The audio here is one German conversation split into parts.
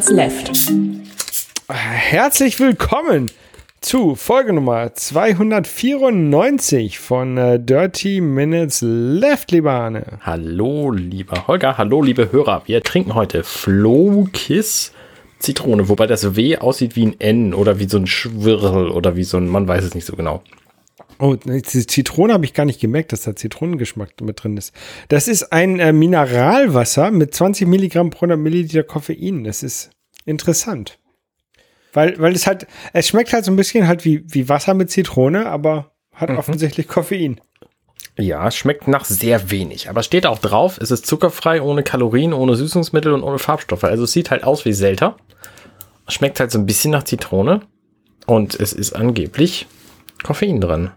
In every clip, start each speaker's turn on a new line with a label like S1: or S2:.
S1: Minutes Left.
S2: Herzlich willkommen zu Folge Nummer 294 von äh, Dirty Minutes Left, lieber Arne.
S3: Hallo, lieber Holger. Hallo, liebe Hörer. Wir trinken heute Flowkiss Zitrone, wobei das W aussieht wie ein N oder wie so ein Schwirrel oder wie so ein, man weiß es nicht so genau.
S2: Oh, die Zitrone habe ich gar nicht gemerkt, dass da Zitronengeschmack mit drin ist. Das ist ein äh, Mineralwasser mit 20 Milligramm pro 100 Milliliter Koffein. Das ist interessant. Weil, weil es halt, es schmeckt halt so ein bisschen halt wie, wie Wasser mit Zitrone, aber hat mhm. offensichtlich Koffein.
S3: Ja, schmeckt nach sehr wenig. Aber steht auch drauf, es ist zuckerfrei, ohne Kalorien, ohne Süßungsmittel und ohne Farbstoffe. Also es sieht halt aus wie Selter. Schmeckt halt so ein bisschen nach Zitrone. Und es ist angeblich Koffein drin.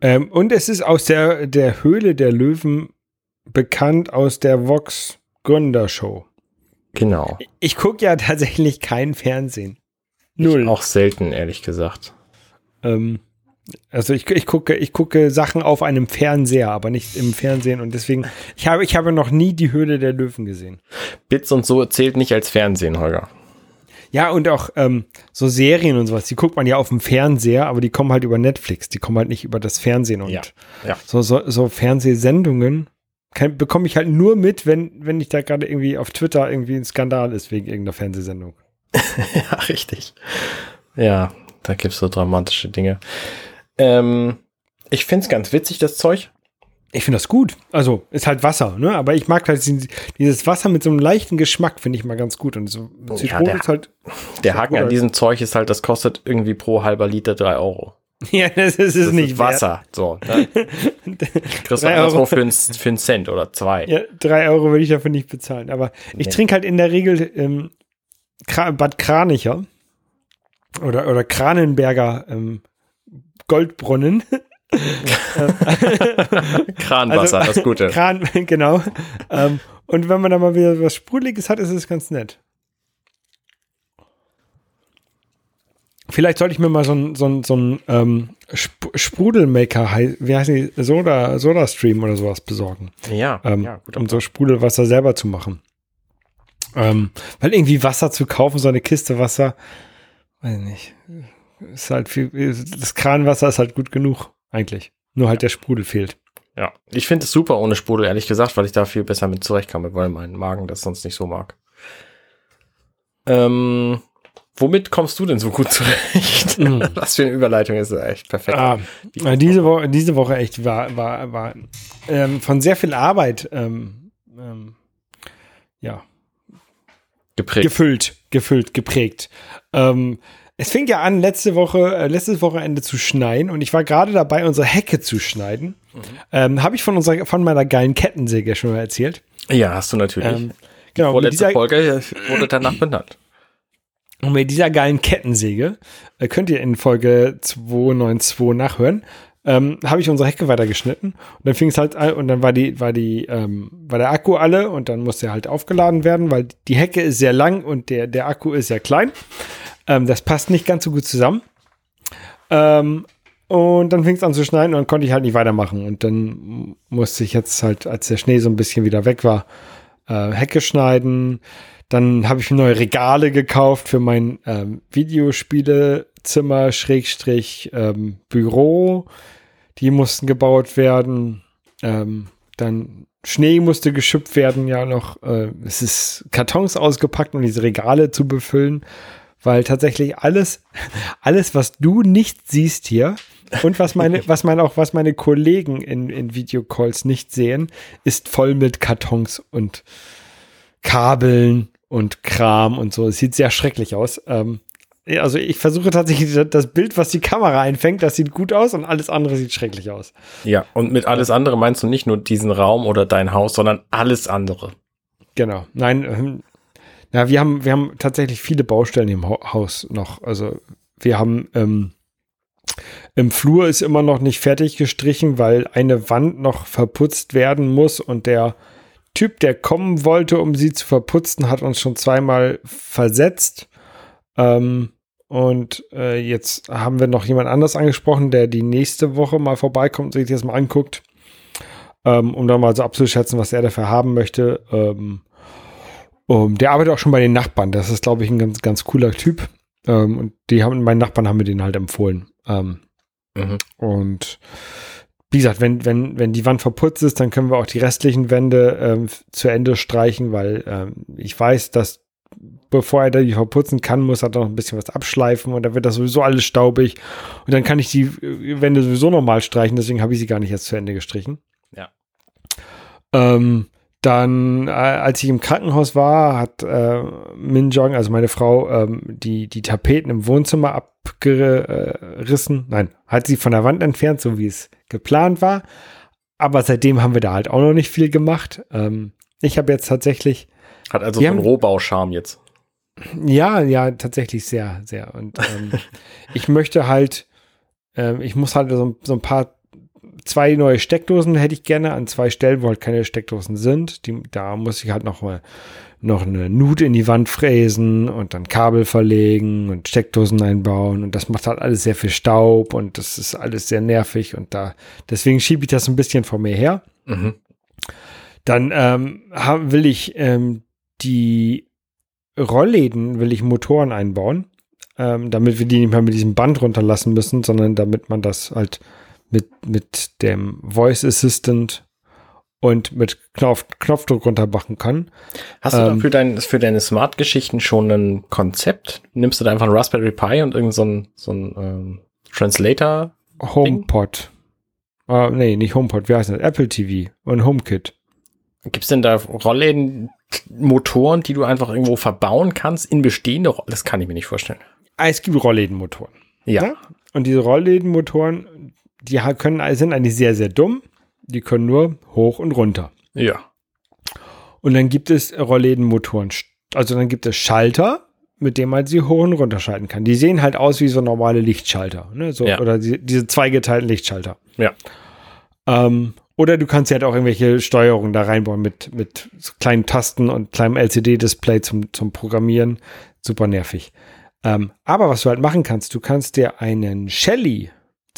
S2: Ähm, und es ist aus der, der Höhle der Löwen bekannt aus der Vox Gründershow.
S3: Genau.
S2: Ich, gucke ja tatsächlich kein Fernsehen.
S3: Null. Ich auch selten, ehrlich gesagt.
S2: Ähm, also ich, ich gucke, ich gucke Sachen auf einem Fernseher, aber nicht im Fernsehen und deswegen, ich habe, ich habe noch nie die Höhle der Löwen gesehen.
S3: Bits und so zählt nicht als Fernsehen, Holger.
S2: Ja, und auch ähm, so Serien und sowas, die guckt man ja auf dem Fernseher, aber die kommen halt über Netflix, die kommen halt nicht über das Fernsehen und
S3: ja, ja.
S2: So, so, so Fernsehsendungen bekomme ich halt nur mit, wenn, wenn ich da gerade irgendwie auf Twitter irgendwie ein Skandal ist wegen irgendeiner Fernsehsendung.
S3: ja, richtig. Ja, da gibt es so dramatische Dinge. Ähm, ich finde es ganz witzig, das Zeug.
S2: Ich finde das gut. Also, ist halt Wasser, ne? Aber ich mag halt dieses Wasser mit so einem leichten Geschmack, finde ich mal ganz gut. Und so
S3: Zitrone ja, der, ist halt. Der Haken an diesem Zeug ist halt, das kostet irgendwie pro halber Liter drei Euro.
S2: Ja, das ist es nicht. Ist
S3: Wasser. So. Ne? Kriegst du anderswo für, einen, für einen Cent oder zwei.
S2: Ja, drei Euro würde ich dafür nicht bezahlen. Aber ich nee. trinke halt in der Regel ähm, Bad Kranicher oder, oder Kranenberger ähm, Goldbrunnen.
S3: Kranwasser, also, das Gute.
S2: Kran, genau. Ähm, und wenn man da mal wieder was Sprudeliges hat, ist es ganz nett. Vielleicht sollte ich mir mal so ein, so ein, so ein ähm, Sp Sprudelmaker, wie heißt die, Soda, Soda Stream oder sowas besorgen.
S3: Ja,
S2: ähm, ja gut, um so Sprudelwasser selber zu machen. Ähm, weil irgendwie Wasser zu kaufen, so eine Kiste Wasser, weiß ich nicht. Ist halt viel, das Kranwasser ist halt gut genug, eigentlich. Nur halt der Sprudel fehlt.
S3: Ja, ich finde es super ohne Sprudel, ehrlich gesagt, weil ich da viel besser mit zurechtkomme, weil mein Magen das sonst nicht so mag. Ähm, womit kommst du denn so gut zurecht? Mm. Was für eine Überleitung ist das echt perfekt. Ah,
S2: diese, Woche, diese Woche echt war, war, war ähm, von sehr viel Arbeit ähm, ähm, ja,
S3: Geprägt.
S2: Gefüllt, gefüllt, geprägt. Ähm, es fing ja an, letzte Woche, äh, letztes Wochenende zu schneien und ich war gerade dabei, unsere Hecke zu schneiden. Mhm. Ähm, Habe ich von unserer, von meiner geilen Kettensäge schon mal erzählt?
S3: Ja, hast du natürlich. Ähm, genau. Die vorletzte dieser, Folge wurde danach benannt.
S2: Und mit dieser geilen Kettensäge äh, könnt ihr in Folge 292 nachhören ähm, habe ich unsere Hecke weitergeschnitten und dann fing es halt an und dann war die, war die, ähm, war der Akku alle und dann musste er halt aufgeladen werden, weil die Hecke ist sehr lang und der, der Akku ist sehr klein. Ähm, das passt nicht ganz so gut zusammen. Ähm, und dann fing es an zu schneiden und dann konnte ich halt nicht weitermachen. Und dann musste ich jetzt halt, als der Schnee so ein bisschen wieder weg war, äh, Hecke schneiden. Dann habe ich neue Regale gekauft für mein ähm, Videospielezimmer, Schrägstrich, ähm, Büro die mussten gebaut werden. Ähm, dann Schnee musste geschüpft werden, ja noch. Äh, es ist Kartons ausgepackt, um diese Regale zu befüllen, weil tatsächlich alles, alles, was du nicht siehst hier und was meine, was meine auch, was meine Kollegen in, in Videocalls nicht sehen, ist voll mit Kartons und Kabeln und Kram und so. Es sieht sehr schrecklich aus. Ähm, also ich versuche tatsächlich das Bild, was die Kamera einfängt, das sieht gut aus und alles andere sieht schrecklich aus.
S3: Ja, und mit alles andere meinst du nicht nur diesen Raum oder dein Haus, sondern alles andere.
S2: Genau. Nein, ähm, wir haben, wir haben tatsächlich viele Baustellen im Haus noch. Also wir haben ähm, im Flur ist immer noch nicht fertig gestrichen, weil eine Wand noch verputzt werden muss und der Typ, der kommen wollte, um sie zu verputzen, hat uns schon zweimal versetzt. Ähm, und äh, jetzt haben wir noch jemand anders angesprochen, der die nächste Woche mal vorbeikommt und sich das mal anguckt, ähm, um dann mal so abzuschätzen, was er dafür haben möchte. Ähm, Um, der arbeitet auch schon bei den Nachbarn. Das ist, glaube ich, ein ganz, ganz cooler Typ. Ähm, und die haben, meine Nachbarn haben mir den halt empfohlen. Ähm, mhm. Und wie gesagt, wenn, wenn, wenn die Wand verputzt ist, dann können wir auch die restlichen Wände ähm, zu Ende streichen, weil ähm, ich weiß, dass bevor er die verputzen kann, muss er noch ein bisschen was abschleifen und dann wird das sowieso alles staubig und dann kann ich die Wände sowieso nochmal streichen, deswegen habe ich sie gar nicht erst zu Ende gestrichen.
S3: Ja.
S2: Ähm, dann, äh, als ich im Krankenhaus war, hat äh, Min Jong, also meine Frau, ähm, die, die Tapeten im Wohnzimmer abgerissen. Nein, hat sie von der Wand entfernt, so wie es geplant war. Aber seitdem haben wir da halt auch noch nicht viel gemacht. Ähm, ich habe jetzt tatsächlich.
S3: Hat also so einen Rohbauscharme jetzt.
S2: Ja, ja, tatsächlich sehr, sehr. Und ähm, ich möchte halt, äh, ich muss halt so, so ein paar zwei neue Steckdosen hätte ich gerne an zwei Stellen, wo halt keine Steckdosen sind. Die, da muss ich halt noch mal noch eine Nut in die Wand fräsen und dann Kabel verlegen und Steckdosen einbauen und das macht halt alles sehr viel Staub und das ist alles sehr nervig und da deswegen schiebe ich das ein bisschen vor mir her. Mhm. Dann ähm, haben, will ich ähm, die Rollläden will ich Motoren einbauen, ähm, damit wir die nicht mehr mit diesem Band runterlassen müssen, sondern damit man das halt mit, mit dem Voice Assistant und mit Knopf, Knopfdruck runtermachen kann.
S3: Hast du ähm, für, dein, für deine Smart-Geschichten schon ein Konzept? Nimmst du da einfach ein Raspberry Pi und irgendein so ein, so ein ähm, Translator?
S2: HomePod. Uh, nee, nicht HomePod, wie heißt das? Apple TV und HomeKit.
S3: Gibt es denn da Rollläden, Motoren, die du einfach irgendwo verbauen kannst in bestehende? Das kann ich mir nicht vorstellen.
S2: Ah, es gibt Rolllädenmotoren. Ja. ja. Und diese Rolllädenmotoren, die können, sind eigentlich sehr, sehr dumm. Die können nur hoch und runter.
S3: Ja.
S2: Und dann gibt es Rolllädenmotoren. Also dann gibt es Schalter, mit denen man sie hoch und runter schalten kann. Die sehen halt aus wie so normale Lichtschalter. Ne? So, ja. Oder die, diese zweigeteilten Lichtschalter.
S3: Ja.
S2: Ähm, oder du kannst ja halt auch irgendwelche Steuerungen da reinbauen mit, mit so kleinen Tasten und kleinem LCD-Display zum, zum Programmieren. Super nervig. Ähm, aber was du halt machen kannst, du kannst dir einen Shelly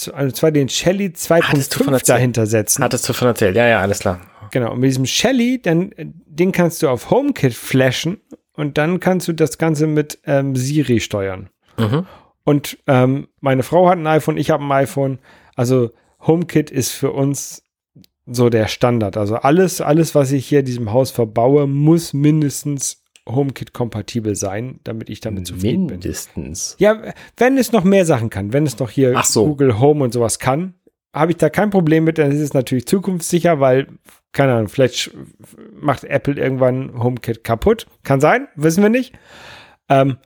S2: und zwar den Shelly 2.5 dahinter setzen.
S3: Hattest du von erzählt, ja, ja, alles klar.
S2: Genau, und mit diesem Shelly, dann, den kannst du auf HomeKit flashen und dann kannst du das Ganze mit ähm, Siri steuern. Mhm. Und ähm, meine Frau hat ein iPhone, ich habe ein iPhone. Also HomeKit ist für uns so der Standard. Also alles, alles, was ich hier in diesem Haus verbaue, muss mindestens HomeKit-kompatibel sein, damit ich damit zufrieden
S3: Mindestens. bin. Mindestens.
S2: Ja, wenn es noch mehr Sachen kann, wenn es noch hier
S3: so.
S2: Google Home und sowas kann, habe ich da kein Problem mit, dann ist es natürlich zukunftssicher, weil, keine Ahnung, vielleicht macht Apple irgendwann HomeKit kaputt. Kann sein, wissen wir nicht. Ähm,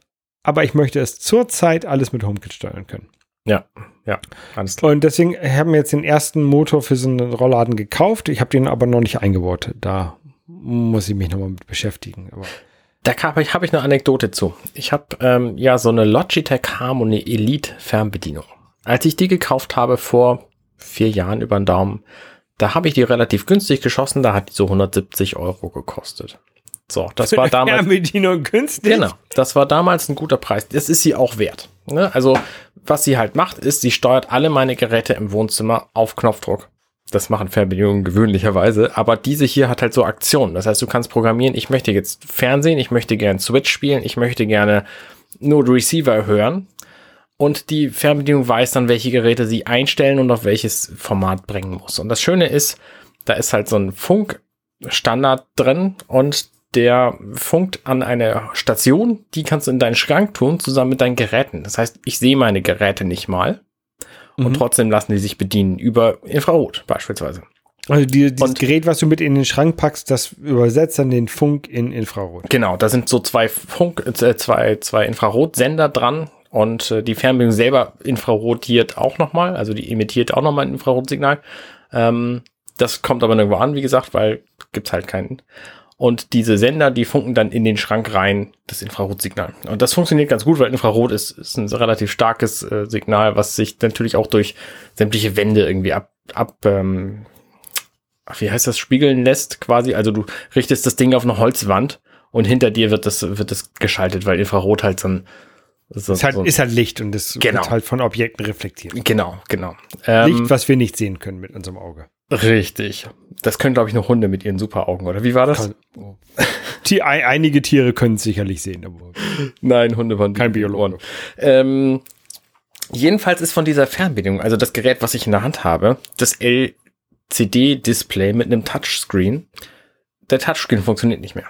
S2: aber ich möchte es zurzeit alles mit HomeKit steuern können.
S3: Ja, ja,
S2: alles klar. Und deswegen haben wir jetzt den ersten Motor für so einen Rollladen gekauft. Ich habe den aber noch nicht eingebaut. Da muss ich mich nochmal mit beschäftigen. Aber
S3: da habe ich, hab ich eine Anekdote zu. Ich habe ähm, ja so eine Logitech Harmony Elite Fernbedienung. Als ich die gekauft habe vor vier Jahren über den Daumen, da habe ich die relativ günstig geschossen, da hat die so 170 Euro gekostet. So, das war damals.
S2: Fernbedienung günstig.
S3: Genau, das war damals ein guter Preis. Das ist sie auch wert. Ne? Also, was sie halt macht, ist, sie steuert alle meine Geräte im Wohnzimmer auf Knopfdruck. Das machen Fernbedienungen gewöhnlicherweise, aber diese hier hat halt so Aktionen. Das heißt, du kannst programmieren, ich möchte jetzt Fernsehen, ich möchte gerne Switch spielen, ich möchte gerne nur Receiver hören. Und die Fernbedienung weiß dann, welche Geräte sie einstellen und auf welches Format bringen muss. Und das Schöne ist, da ist halt so ein Funkstandard drin und der funkt an eine Station, die kannst du in deinen Schrank tun, zusammen mit deinen Geräten. Das heißt, ich sehe meine Geräte nicht mal und mhm. trotzdem lassen die sich bedienen über Infrarot beispielsweise.
S2: Also die, dieses und, Gerät, was du mit in den Schrank packst, das übersetzt dann den Funk in Infrarot.
S3: Genau, da sind so zwei Funk, äh, zwei, zwei Infrarotsender dran und äh, die Fernbedienung selber infrarotiert auch nochmal, also die emittiert auch nochmal ein Infrarotsignal. Ähm, das kommt aber nirgendwo an, wie gesagt, weil gibt's halt keinen. Und diese Sender, die funken dann in den Schrank rein, das Infrarotsignal. Und das funktioniert ganz gut, weil Infrarot ist, ist ein relativ starkes äh, Signal, was sich natürlich auch durch sämtliche Wände irgendwie ab, ab ähm, wie heißt das, spiegeln lässt quasi. Also du richtest das Ding auf eine Holzwand und hinter dir wird das, wird das geschaltet, weil Infrarot halt so ein
S2: so, ist, halt, so ist halt Licht und es genau. wird halt von Objekten reflektiert.
S3: Genau, genau.
S2: Ähm, Licht, was wir nicht sehen können mit unserem Auge.
S3: Richtig. Das können, glaube ich, nur Hunde mit ihren Superaugen, oder wie war das?
S2: Kann, die, einige Tiere können es sicherlich sehen, aber
S3: Nein, Hunde waren
S2: kein Biologe.
S3: Ähm, jedenfalls ist von dieser Fernbedienung, also das Gerät, was ich in der Hand habe, das LCD-Display mit einem Touchscreen. Der Touchscreen funktioniert nicht mehr.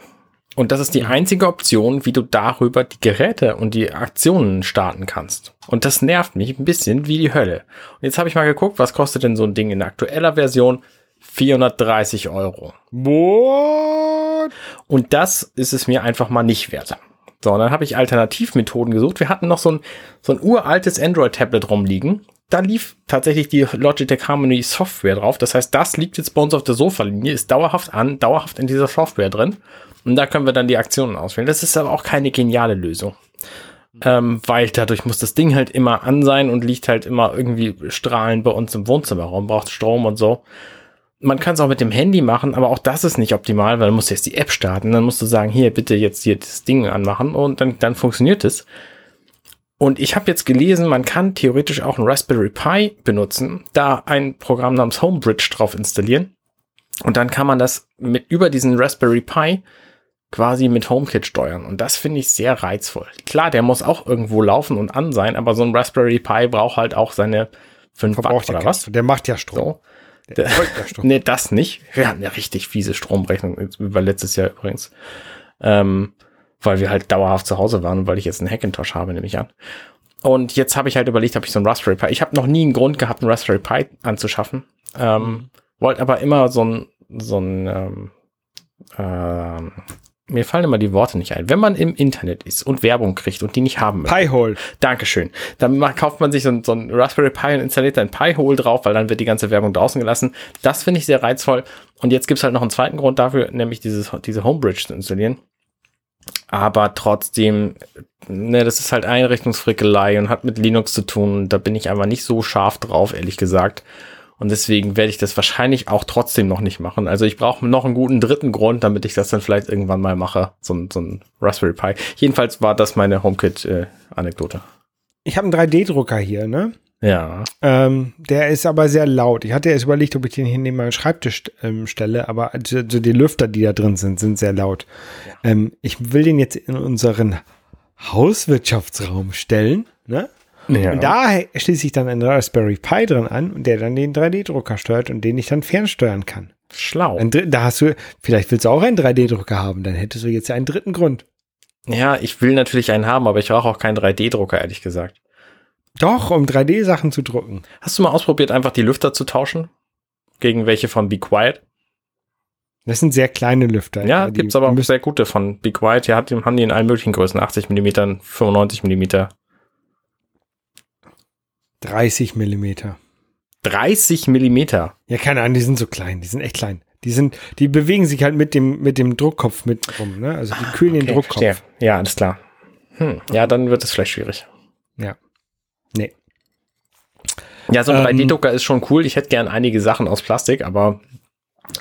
S3: Und das ist die einzige Option, wie du darüber die Geräte und die Aktionen starten kannst. Und das nervt mich ein bisschen wie die Hölle. Und jetzt habe ich mal geguckt, was kostet denn so ein Ding in aktueller Version? 430 Euro.
S2: What?
S3: Und das ist es mir einfach mal nicht wert. So, und dann habe ich Alternativmethoden gesucht. Wir hatten noch so ein, so ein uraltes Android-Tablet rumliegen. Da lief tatsächlich die Logitech Harmony Software drauf. Das heißt, das liegt jetzt bei uns auf der Sofa-Linie, ist dauerhaft an, dauerhaft in dieser Software drin. Und da können wir dann die Aktionen auswählen. Das ist aber auch keine geniale Lösung. Ähm, weil dadurch muss das Ding halt immer an sein und liegt halt immer irgendwie strahlend bei uns im Wohnzimmerraum, braucht Strom und so. Man kann es auch mit dem Handy machen, aber auch das ist nicht optimal, weil du musst jetzt die App starten. Dann musst du sagen, hier bitte jetzt hier das Ding anmachen und dann, dann funktioniert es. Und ich habe jetzt gelesen, man kann theoretisch auch ein Raspberry Pi benutzen, da ein Programm namens Homebridge drauf installieren. Und dann kann man das mit über diesen Raspberry Pi quasi mit HomeKit steuern. Und das finde ich sehr reizvoll. Klar, der muss auch irgendwo laufen und an sein, aber so ein Raspberry Pi braucht halt auch seine 5 Watt oder was.
S2: Der macht ja Strom.
S3: So. Der, ja Strom. nee, das nicht. Wir hatten eine richtig fiese Stromrechnung über letztes Jahr übrigens. Ähm, weil wir halt dauerhaft zu Hause waren und weil ich jetzt einen Hackintosh habe, nehme ich an. Und jetzt habe ich halt überlegt, ob ich so ein Raspberry Pi. Ich habe noch nie einen Grund gehabt, einen Raspberry Pi anzuschaffen. Ähm. Wollte aber immer so ein, so ein ähm, ähm, mir fallen immer die Worte nicht ein. Wenn man im Internet ist und Werbung kriegt und die nicht haben
S2: möchte. Pi-Hole.
S3: Dankeschön. Dann kauft man sich so ein, so ein Raspberry Pi und installiert ein Pi-Hole drauf, weil dann wird die ganze Werbung draußen gelassen. Das finde ich sehr reizvoll. Und jetzt gibt es halt noch einen zweiten Grund dafür, nämlich dieses, diese Homebridge zu installieren. Aber trotzdem, ne, das ist halt Einrichtungsfrickelei und hat mit Linux zu tun. Da bin ich einfach nicht so scharf drauf, ehrlich gesagt. Und deswegen werde ich das wahrscheinlich auch trotzdem noch nicht machen. Also ich brauche noch einen guten dritten Grund, damit ich das dann vielleicht irgendwann mal mache. So, ein so ein Raspberry Pi. Jedenfalls war das meine HomeKit-Anekdote. Äh,
S2: ich habe einen 3D-Drucker hier, ne?
S3: Ja.
S2: Ähm, der ist aber sehr laut. Ich hatte erst überlegt, ob ich den hier neben meinen Schreibtisch ähm, stelle, aber also die Lüfter, die da drin sind, sind sehr laut. Ja. Ähm, ich will den jetzt in unseren Hauswirtschaftsraum stellen, ne? Ja. Und da schließe ich dann einen Raspberry Pi drin an und der dann den 3D-Drucker steuert und den ich dann fernsteuern kann.
S3: Schlau.
S2: da hast du, vielleicht willst du auch einen 3D-Drucker haben, dann hättest du jetzt einen dritten Grund.
S3: Ja, ich will natürlich einen haben, aber ich brauche auch keinen 3D-Drucker, ehrlich gesagt.
S2: Doch, um 3D-Sachen zu drucken.
S3: Hast du mal ausprobiert, einfach die Lüfter zu tauschen? Gegen welche von Be Quiet?
S2: Das sind sehr kleine Lüfter.
S3: Ja, die, gibt's aber auch sehr gute von Be Quiet. Ja, haben die in allen möglichen Größen. 80 mm, 95 mm.
S2: 30 Millimeter.
S3: 30 Millimeter?
S2: Ja, keine Ahnung, die sind so klein, die sind echt klein. Die sind, die bewegen sich halt mit dem, mit dem Druckkopf mit rum, ne? Also die kühlen okay, den Druckkopf. Verstehe.
S3: Ja, alles klar. Hm, ja, dann wird es vielleicht schwierig.
S2: Ja. Nee.
S3: Ja, so ein ähm, 3D-Drucker ist schon cool. Ich hätte gern einige Sachen aus Plastik, aber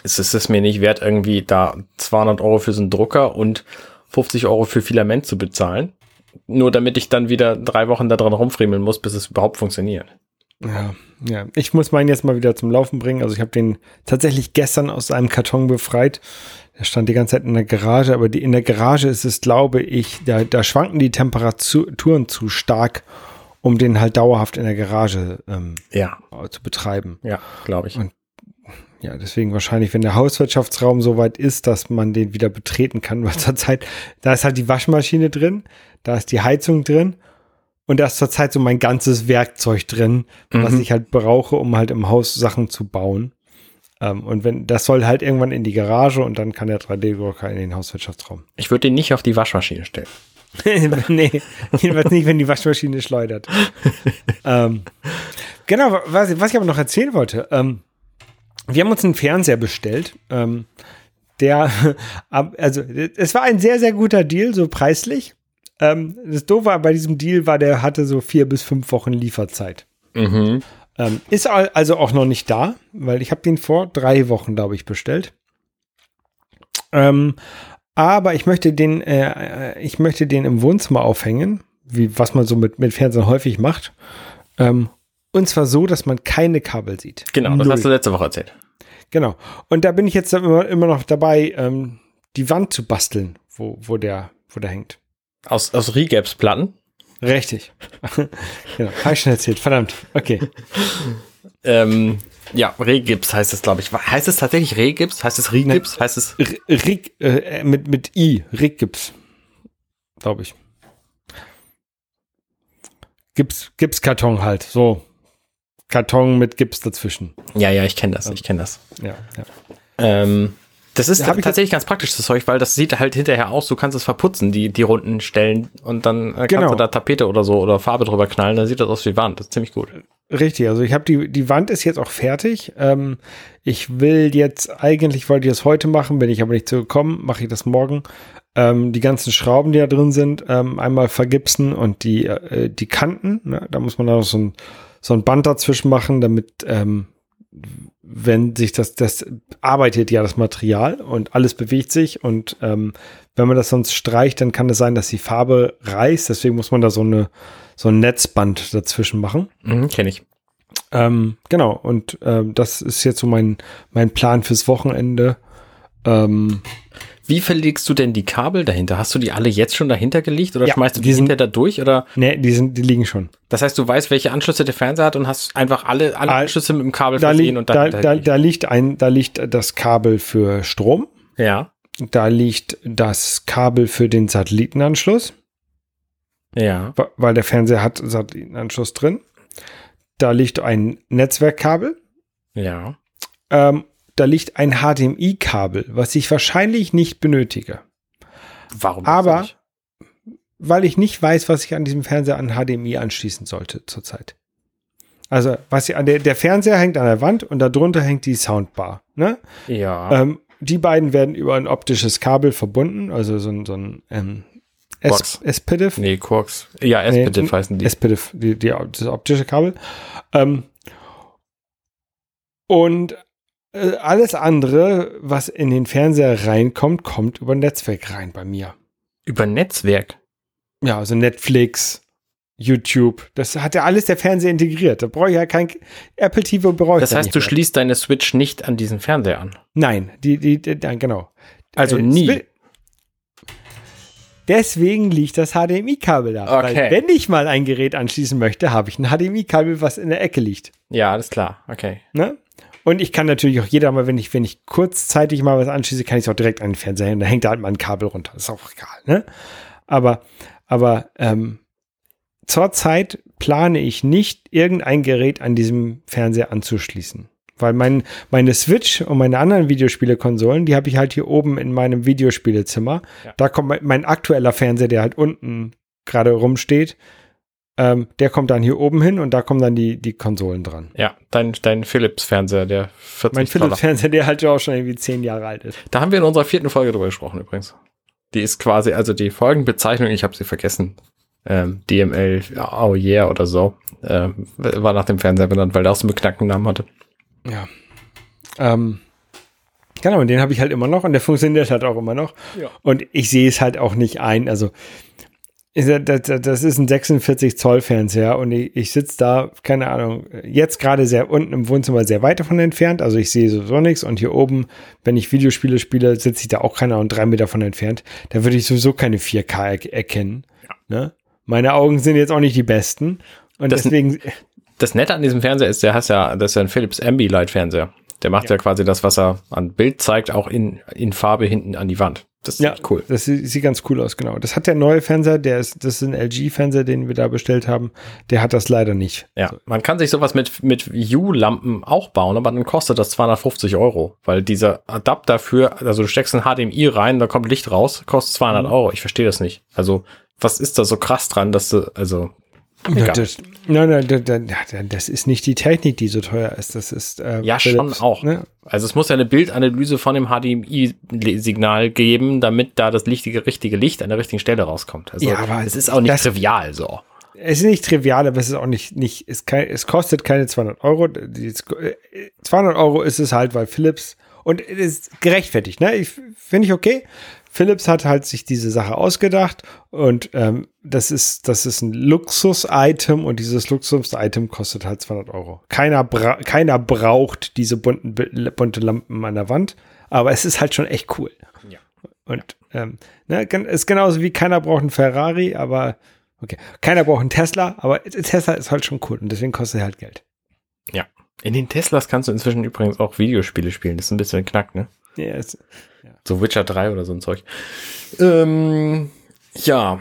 S3: es ist es mir nicht wert, irgendwie da 200 Euro für so einen Drucker und 50 Euro für Filament zu bezahlen. Nur damit ich dann wieder drei Wochen da dran rumfriemeln muss, bis es überhaupt funktioniert.
S2: Ja, ja. Ich muss meinen jetzt mal wieder zum Laufen bringen. Also ich habe den tatsächlich gestern aus einem Karton befreit. Der stand die ganze Zeit in der Garage, aber die, in der Garage ist es, glaube ich, da, da schwanken die Temperaturen zu stark, um den halt dauerhaft in der Garage ähm,
S3: ja.
S2: zu betreiben.
S3: Ja, glaube ich.
S2: Und ja, deswegen wahrscheinlich, wenn der Hauswirtschaftsraum so weit ist, dass man den wieder betreten kann, weil zurzeit, da ist halt die Waschmaschine drin, da ist die Heizung drin und da ist zurzeit so mein ganzes Werkzeug drin, mhm. was ich halt brauche, um halt im Haus Sachen zu bauen. Ähm, und wenn, das soll halt irgendwann in die Garage und dann kann der 3D-Drucker in den Hauswirtschaftsraum.
S3: Ich würde den nicht auf die Waschmaschine stellen.
S2: nee, jedenfalls nicht, wenn die Waschmaschine schleudert. ähm, genau, was, was, ich aber noch erzählen wollte, ähm, wir haben uns einen Fernseher bestellt. Ähm, der, also, es war ein sehr, sehr guter Deal, so preislich. Ähm, das Doofe bei diesem Deal war, der hatte so vier bis fünf Wochen Lieferzeit.
S3: Mhm.
S2: Ähm, ist also auch noch nicht da, weil ich habe den vor drei Wochen, glaube ich, bestellt. Ähm, aber ich möchte den, äh, ich möchte den im Wohnzimmer aufhängen, wie was man so mit, mit Fernsehen häufig macht. Ähm, und zwar so, dass man keine Kabel sieht.
S3: Genau, das Null. hast du letzte Woche erzählt.
S2: Genau. Und da bin ich jetzt immer, immer noch dabei, ähm, die Wand zu basteln, wo, wo, der, wo der hängt.
S3: Aus, aus Regaps-Platten?
S2: Richtig. genau. Habe ich schon erzählt. Verdammt. Okay.
S3: Ähm, ja, Regips heißt es, glaube ich. Heißt es tatsächlich Regips? Heißt es Regips? Heißt es
S2: Rig, äh, mit, mit I, Regips. Glaube ich. Gips, Gipskarton halt. So. Karton mit Gips dazwischen.
S3: Ja, ja, ich kenne das. Ich kenne das.
S2: Ja, ja.
S3: Ähm, das ist
S2: ich
S3: tatsächlich ganz praktisch, das Zeug, weil das sieht halt hinterher aus, du kannst es verputzen, die, die runden Stellen und dann äh, kannst
S2: Genau.
S3: du da Tapete oder so oder Farbe drüber knallen, dann sieht das aus wie Wand. Das ist ziemlich gut.
S2: Richtig, also ich habe die, die Wand ist jetzt auch fertig. Ähm, ich will jetzt, eigentlich wollte ich das heute machen, bin ich aber nicht zugekommen, mache ich das morgen. Ähm, die ganzen Schrauben, die da drin sind, ähm, einmal vergipsen und die, äh, die Kanten, ne, da muss man da noch so ein, so ein Band dazwischen machen, damit, ähm, wenn sich das, das arbeitet ja das Material und alles bewegt sich und ähm, wenn man das sonst streicht, dann kann es sein, dass die Farbe reißt, deswegen muss man da so eine, so ein Netzband dazwischen machen.
S3: Mhm, Kenne ich.
S2: Ähm, genau, und ähm, das ist jetzt so mein, mein Plan fürs Wochenende. Ähm,
S3: Wie verlegst du denn die Kabel dahinter? Hast du die alle jetzt schon dahinter gelegt oder
S2: Ja,
S3: schmeißt du die
S2: die sind-
S3: hinter da durch? Oder
S2: ne, die sind, die liegen schon.
S3: das heißt, du weißt, welche Anschlüsse der Fernseher hat und hast einfach alle, alle Anschlüsse mit dem Kabel
S2: Da,
S3: versehen und
S2: da, da, da liegt ein, da liegt das Kabel für Strom.
S3: Ja,
S2: Da liegt das Kabel für den Satellitenanschluss,
S3: ja.
S2: weil der Fernseher hat Satellitenanschluss drin. Da liegt ein Netzwerkkabel.
S3: Ja.
S2: Ähm, da liegt ein HDMI-Kabel, was ich wahrscheinlich nicht benötige.
S3: Warum?
S2: Aber-
S3: nicht?
S2: weil ich nicht weiß, was ich an diesem Fernseher an HDMI anschließen sollte zurzeit. Also, was ich an der, der Fernseher hängt an der Wand und darunter hängt die Soundbar. Ne?
S3: Ja.
S2: Ähm, die beiden werden über ein optisches Kabel verbunden, also so ein, so ein ähm. S- SPDIF.
S3: nee, Quarks. Ja, SPDIF heißen die.
S2: SPDIF, die, die, das optische Kabel. Ähm, und äh, alles andere, was in den Fernseher reinkommt, kommt über Netzwerk rein bei mir.
S3: Über Netzwerk.
S2: Ja, also Netflix, YouTube, das hat ja alles der Fernseher integriert. Da brauche ich ja kein Apple TV brauche ich
S3: Das
S2: da
S3: heißt, du
S2: mehr.
S3: schließt deine Switch nicht an diesen Fernseher an.
S2: Nein, die, die, die, genau.
S3: Also
S2: Äh,
S3: nie.
S2: Swi- Deswegen liegt das HDMI-Kabel da.
S3: Okay.
S2: Weil wenn ich mal ein Gerät anschließen möchte, habe ich ein HDMI-Kabel, was in der Ecke liegt.
S3: Ja, alles klar. Okay.
S2: Ne? Und ich kann natürlich auch jeder mal, wenn ich, wenn ich kurzzeitig mal was anschließe, kann ich es auch direkt an den Fernseher hängen. Da hängt da halt mal ein Kabel runter. Ist auch egal, ne? Aber, aber ähm, zurzeit plane ich nicht, irgendein Gerät an diesem Fernseher anzuschließen. Weil mein, meine Switch und meine anderen Videospielekonsolen, die habe ich halt hier oben in meinem Videospielezimmer.
S3: Ja.
S2: Da kommt mein, mein aktueller Fernseher, der halt unten gerade rumsteht, ähm, der kommt dann hier oben hin und da kommen dann die, die Konsolen dran.
S3: Ja, dein, dein Philips-Fernseher, der 40
S2: Mein. Philips-Fernseher, der halt auch schon irgendwie zehn Jahre alt ist.
S3: Da haben wir in unserer vierten Folge drüber gesprochen übrigens. Die ist quasi, also die Folgenbezeichnung, ich habe sie vergessen. Ähm, DML, oh yeah oder so. Ähm, war nach dem Fernseher benannt, weil der auch so einen beknackten Namen hatte.
S2: Ja. Ähm, genau, und den habe ich halt immer noch und der funktioniert halt auch immer noch.
S3: Ja.
S2: Und ich sehe es halt auch nicht ein. Also, ja- das, ist ein 46 Zoll Fernseher und ich, ich sitze da, keine Ahnung, jetzt gerade sehr unten im Wohnzimmer sehr weit davon entfernt. Also ich sehe sowieso nichts und hier oben, wenn ich Videospiele spiele, sitze ich da auch keine Ahnung, drei Meter von entfernt. Da würde ich sowieso keine 4K er erkennen. Ne? Meine Augen sind jetzt auch nicht die besten. Und
S3: Das-
S2: deswegen,
S3: Das Nette an diesem Fernseher ist, der hat ja, das ist ja ein Philips Ambilight-Fernseher. Der macht ja. quasi das, was er an Bild zeigt, auch in, in Farbe hinten an die Wand. Das ist
S2: Ja,
S3: cool.
S2: Das sieht, ganz cool aus, genau. Das hat der neue Fernseher, der ist, das ist ein LG-Fernseher, den wir da bestellt haben. Der hat das leider nicht.
S3: Ja, man kann sich sowas mit, mit U-Lampen auch bauen, aber dann kostet das 250 Euro, weil dieser Adapter für, also du steckst ein HDMI rein, da kommt Licht raus, kostet 200
S2: Mhm.
S3: Euro. Ich verstehe das nicht. Also, was ist da so krass dran, dass du, also,
S2: Ja,
S3: Egal.
S2: das, nein, nein, das, das, ist nicht die Technik, die so teuer ist. Das ist äh,
S3: ja,
S2: Philips,
S3: schon auch.
S2: Ne?
S3: Also, es muss ja eine Bildanalyse von dem HDMI-Signal geben, damit da das lichtige, richtige Licht an der richtigen Stelle rauskommt. Also,
S2: Ja, aber
S3: es ist auch nicht trivial so.
S2: Es ist nicht trivial, aber es ist auch nicht, nicht ist kein, es kostet keine 200 Euro. Die, äh, 200 Euro ist es halt, weil Philips und es ist gerechtfertigt, ne? Ich finde ich okay. Philips hat halt sich diese Sache ausgedacht und ähm, das ist, das ist ein Luxus-Item und dieses Luxus-Item kostet halt 200 Euro. Keiner, bra keiner braucht diese bunten, bunte Lampen an der Wand, aber es ist halt schon echt cool.
S3: Ja.
S2: Und ähm, ne, ist genauso wie keiner braucht einen Ferrari, aber okay, keiner braucht einen Tesla, aber Tesla ist halt schon cool und deswegen kostet er halt Geld.
S3: Ja. In den Teslas kannst du inzwischen übrigens auch Videospiele spielen. Das ist ein bisschen Knack, ne?
S2: Ja, es,
S3: So Witcher 3 oder so ein Zeug. Ähm, ja.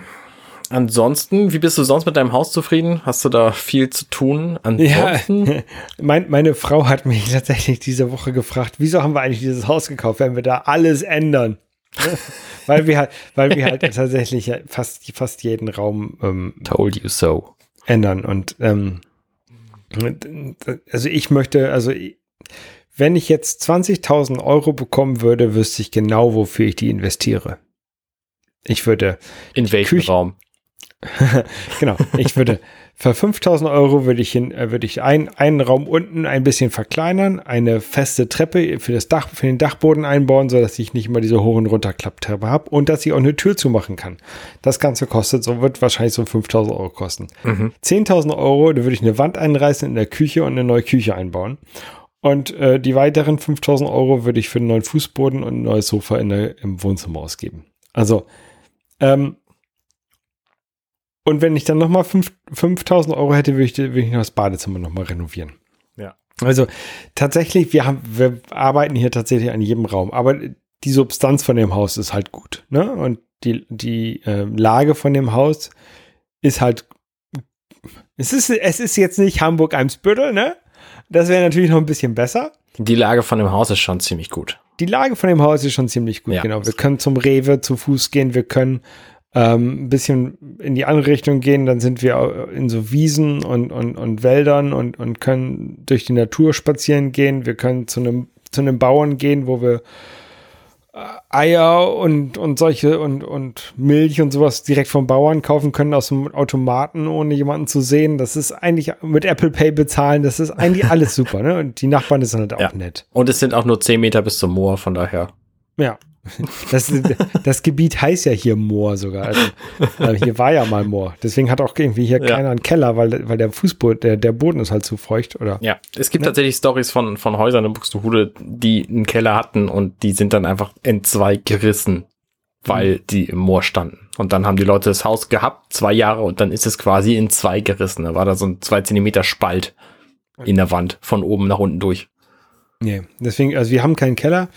S3: Ansonsten, wie bist du sonst mit deinem Haus zufrieden? Hast du da viel zu tun? Ansonsten?
S2: Ja, mein, meine Frau hat mich tatsächlich diese Woche gefragt, wieso haben wir eigentlich dieses Haus gekauft, wenn wir da alles ändern? weil wir halt, weil wir halt tatsächlich fast, fast jeden Raum ähm,
S3: Told you so.
S2: ändern. Und ähm, also ich möchte, also wenn ich jetzt 20.000 Euro bekommen würde, wüsste ich genau, wofür ich die investiere. Ich würde.
S3: In welchem
S2: Küche-
S3: Raum?
S2: genau, ich würde für 5000 Euro würde ich, hin, äh, würde ich ein, einen Raum unten ein bisschen verkleinern, eine feste Treppe für das Dach, für den Dachboden einbauen, sodass ich nicht immer diese und Runterklapptreppe habe und dass ich auch eine Tür zumachen kann. Das Ganze kostet, so wird wahrscheinlich so 5000 Euro kosten.
S3: Mhm.
S2: 10.000 Euro, da würde ich eine Wand einreißen in der Küche und eine neue Küche einbauen. Und äh, die weiteren 5000 Euro würde ich für einen neuen Fußboden und ein neues Sofa in der, im Wohnzimmer ausgeben. Also, ähm, und wenn ich dann nochmal 5000 Euro hätte, würde ich, würde ich noch das Badezimmer nochmal renovieren.
S3: Ja.
S2: Also tatsächlich, wir haben, wir arbeiten hier tatsächlich an jedem Raum, aber die Substanz von dem Haus ist halt gut, ne? Und die, die äh, Lage von dem Haus ist halt, es ist, es ist jetzt nicht Hamburg-Eimsbüttel, ne? Das wäre natürlich noch ein bisschen besser.
S3: Die Lage von dem Haus ist schon ziemlich gut.
S2: Die Lage von dem Haus ist schon ziemlich gut,
S3: Ja.
S2: genau. Wir können zum Rewe zu Fuß gehen, wir können ähm, ein bisschen in die andere Richtung gehen, dann sind wir in so Wiesen und, und, und Wäldern und, und können durch die Natur spazieren gehen. Wir können zu einem, zu einem Bauern gehen, wo wir Eier und, und solche und, und Milch und sowas direkt vom Bauern kaufen können aus dem Automaten, ohne jemanden zu sehen. Das ist eigentlich mit Apple Pay bezahlen, das ist eigentlich alles super, ne? Und die Nachbarn sind halt auch
S3: Ja.
S2: nett.
S3: Und es sind auch nur 10 Meter bis zum Moor, von daher.
S2: Ja. Das, das Gebiet heißt ja hier Moor sogar. Also, äh, hier war ja mal Moor. Deswegen hat auch irgendwie hier
S3: Ja.
S2: keiner einen Keller, weil, weil der Fußboden, der, der Boden ist halt zu feucht, oder?
S3: Ja, es gibt
S2: Ne?
S3: tatsächlich Stories von, von Häusern in Buxtehude, die einen Keller hatten und die sind dann einfach in zwei gerissen, weil die im Moor standen. Und dann haben die Leute das Haus gehabt, zwei Jahre, und dann ist es quasi in zwei gerissen. Da war da so ein zwei Zentimeter Spalt in der Wand, von oben nach unten durch.
S2: Nee. Deswegen, also wir haben keinen Keller.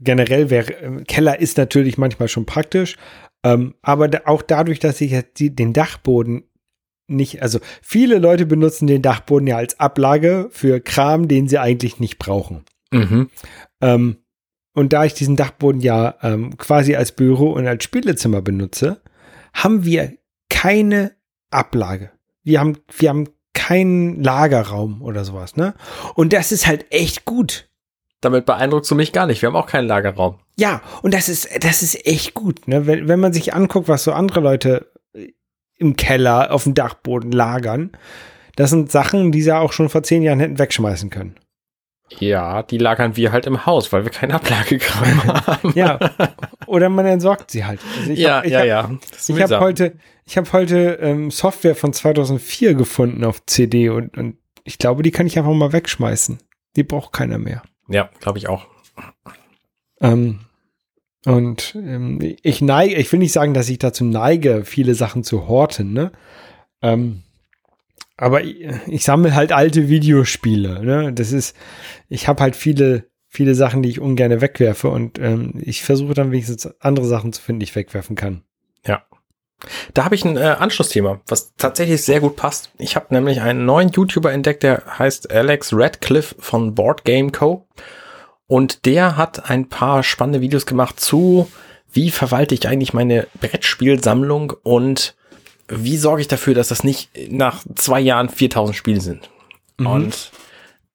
S2: Generell wäre, äh, Keller ist natürlich manchmal schon praktisch. Ähm, aber da, auch dadurch, dass ich jetzt die, den Dachboden nicht, also viele Leute benutzen den Dachboden ja als Ablage für Kram, den sie eigentlich nicht brauchen.
S3: Mhm.
S2: Ähm, und da ich diesen Dachboden ja ähm, quasi als Büro und als Spielezimmer benutze, haben wir keine Ablage. Wir haben, wir haben keinen Lagerraum oder sowas, ne? Und das ist halt echt gut.
S3: Damit beeindruckst du mich gar nicht. Wir haben auch keinen Lagerraum.
S2: Ja, und das ist, das ist echt gut, ne? Wenn, wenn man sich anguckt, was so andere Leute äh, im Keller, auf dem Dachboden lagern, das sind Sachen, die sie auch schon vor zehn Jahren hätten wegschmeißen können.
S3: Ja, die lagern wir halt im Haus, weil wir keinen Ablagekram haben.
S2: Ja. Oder man entsorgt sie halt. Also ich
S3: ja,
S2: hab, ich
S3: ja,
S2: hab,
S3: ja.
S2: Ich habe heute, ich habe heute ähm, Software von 2004 gefunden auf CD und, und ich glaube, die kann ich einfach mal wegschmeißen. Die braucht keiner mehr.
S3: Ja, glaube ich auch.
S2: Ähm, und ähm, ich neige, ich will nicht sagen, dass ich dazu neige, viele Sachen zu horten, ne? Ähm, aber ich, ich sammle halt alte Videospiele, ne? Das ist, ich habe halt viele, viele Sachen, die ich ungern wegwerfe und ähm, ich versuche dann wenigstens andere Sachen zu finden, die ich wegwerfen kann.
S3: Da habe ich ein äh, Anschlussthema, was tatsächlich sehr gut passt. Ich habe nämlich einen neuen YouTuber entdeckt, der heißt Alex Radcliffe von Board Game Co. Und der hat ein paar spannende Videos gemacht zu, wie verwalte ich eigentlich meine Brettspielsammlung und wie sorge ich dafür, dass das nicht nach zwei Jahren 4000 Spiele sind. Und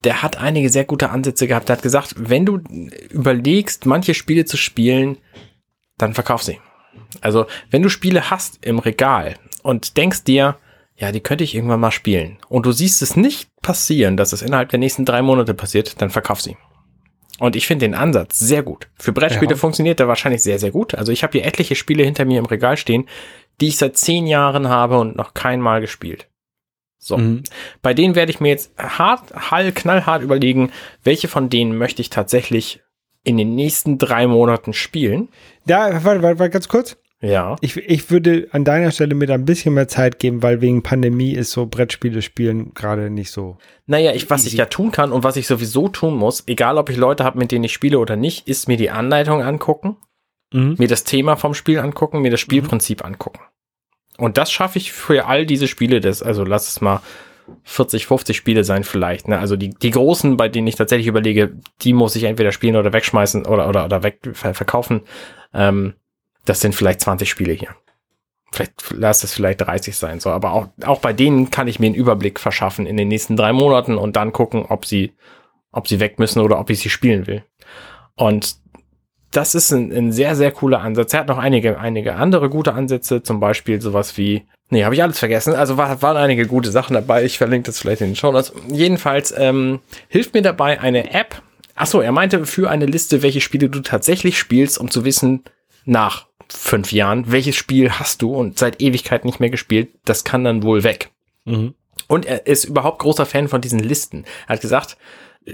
S3: der hat einige sehr gute Ansätze gehabt. Der hat gesagt, wenn du überlegst, manche Spiele zu spielen, dann verkauf sie. Also, wenn du Spiele hast im Regal und denkst dir, ja, die könnte ich irgendwann mal spielen, und du siehst es nicht passieren, dass es innerhalb der nächsten drei Monate passiert, dann verkauf sie. Und ich finde den Ansatz sehr gut. Für Brettspiele
S2: Ja.
S3: funktioniert der wahrscheinlich sehr, sehr gut. Also ich habe hier etliche Spiele hinter mir im Regal stehen, die ich seit zehn Jahren habe und noch kein Mal gespielt. So.
S2: Mhm.
S3: Bei denen werde ich mir jetzt hart, hall, knallhart überlegen, welche von denen möchte ich tatsächlich in den nächsten drei Monaten spielen.
S2: Da, warte, warte, warte, ganz kurz.
S3: Ja.
S2: Ich, ich würde an deiner Stelle mir da ein bisschen mehr Zeit geben, weil wegen Pandemie ist so Brettspiele spielen gerade nicht so.
S3: Naja, ich, was ich
S2: Easy.
S3: ja tun kann und was ich sowieso tun muss, egal ob ich Leute habe, mit denen ich spiele oder nicht, ist mir die Anleitung angucken,
S2: Mhm.
S3: mir das Thema vom Spiel angucken, mir das Spielprinzip angucken. Und das schaffe ich für all diese Spiele, das, also lass es mal 40, 50 Spiele sein vielleicht. Ne? Also die, die großen, bei denen ich tatsächlich überlege, die muss ich entweder spielen oder wegschmeißen oder, oder, oder weg, ver verkaufen. Ähm, das sind vielleicht 20 Spiele hier. Vielleicht lass es vielleicht 30 sein, so. Aber auch, auch bei denen kann ich mir einen Überblick verschaffen in den nächsten drei Monaten und dann gucken, ob sie, ob sie weg müssen oder ob ich sie spielen will. Und das ist ein, ein sehr, sehr cooler Ansatz. Er hat noch einige, einige andere gute Ansätze, zum Beispiel sowas wie, nee, habe ich alles vergessen. Also war, waren einige gute Sachen dabei. Ich verlinke das vielleicht in den Show Notes. Jedenfalls ähm, hilft mir dabei eine App. Achso, er meinte für eine Liste, welche Spiele du tatsächlich spielst, um zu wissen, nach fünf Jahren, welches Spiel hast du und seit Ewigkeit nicht mehr gespielt. Das kann dann wohl weg.
S2: Mhm.
S3: Und er ist überhaupt großer Fan von diesen Listen. Er hat gesagt,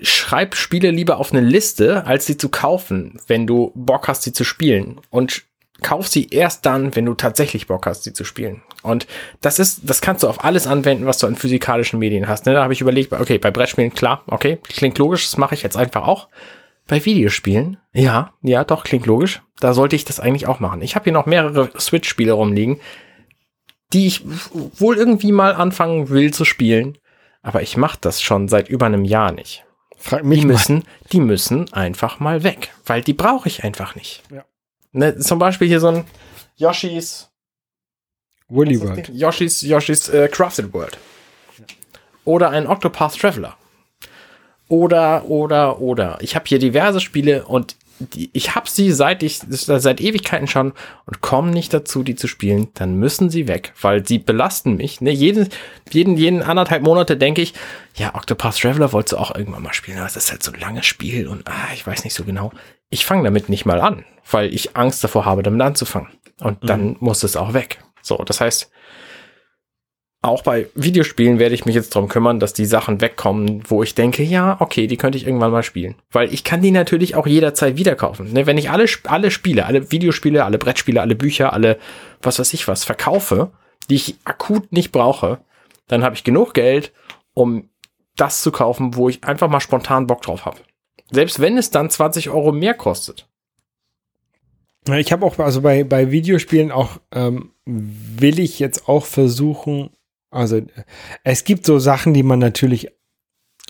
S3: schreib Spiele lieber auf eine Liste, als sie zu kaufen, wenn du Bock hast, sie zu spielen. Und kauf sie erst dann, wenn du tatsächlich Bock hast, sie zu spielen. Und das ist, das kannst du auf alles anwenden, was du an physikalischen Medien hast. Ne? Da habe ich überlegt, okay, bei Brettspielen, klar, okay, klingt logisch, das mache ich jetzt einfach auch. Bei Videospielen, ja, ja, doch, klingt logisch. Da sollte ich das eigentlich auch machen. Ich habe hier noch mehrere Switch-Spiele rumliegen, die ich wohl irgendwie mal anfangen will zu spielen. Aber ich mache das schon seit über einem Jahr nicht.
S2: Frag mich
S3: Die
S2: mal.
S3: müssen, die müssen einfach mal weg, weil die brauche ich einfach nicht.
S2: Ja.
S3: Ne, zum Beispiel hier so ein Yoshis,
S2: Woolly
S3: das
S2: World.
S3: Yoshis, Yoshis äh, Crafted World. Oder ein Octopath Traveler. Oder, oder, oder. Ich habe hier diverse Spiele und die, ich habe sie seit ich seit Ewigkeiten schon und komme nicht dazu, die zu spielen. Dann müssen sie weg, weil sie belasten mich. Ne? Jeden, jeden, jeden anderthalb Monate denke ich, ja, Octopath Traveler wolltest du auch irgendwann mal spielen, aber es ist halt so ein langes Spiel und ah, ich weiß nicht so genau. Ich fange damit nicht mal an, weil ich Angst davor habe, damit anzufangen. Und dann muss es auch weg. So, das heißt, auch bei Videospielen werde ich mich jetzt drum kümmern, dass die Sachen wegkommen, wo ich denke, ja, okay, die könnte ich irgendwann mal spielen. Weil ich kann die natürlich auch jederzeit wieder kaufen. Ne, wenn ich alle, alle Spiele, alle Videospiele, alle Brettspiele, alle Bücher, alle was weiß ich was verkaufe, die ich akut nicht brauche, dann habe ich genug Geld, um das zu kaufen, wo ich einfach mal spontan Bock drauf habe. Selbst wenn es dann 20 Euro mehr kostet.
S2: Ich habe auch, also bei, bei Videospielen auch, ähm, will ich jetzt auch versuchen, also es gibt so Sachen, die man natürlich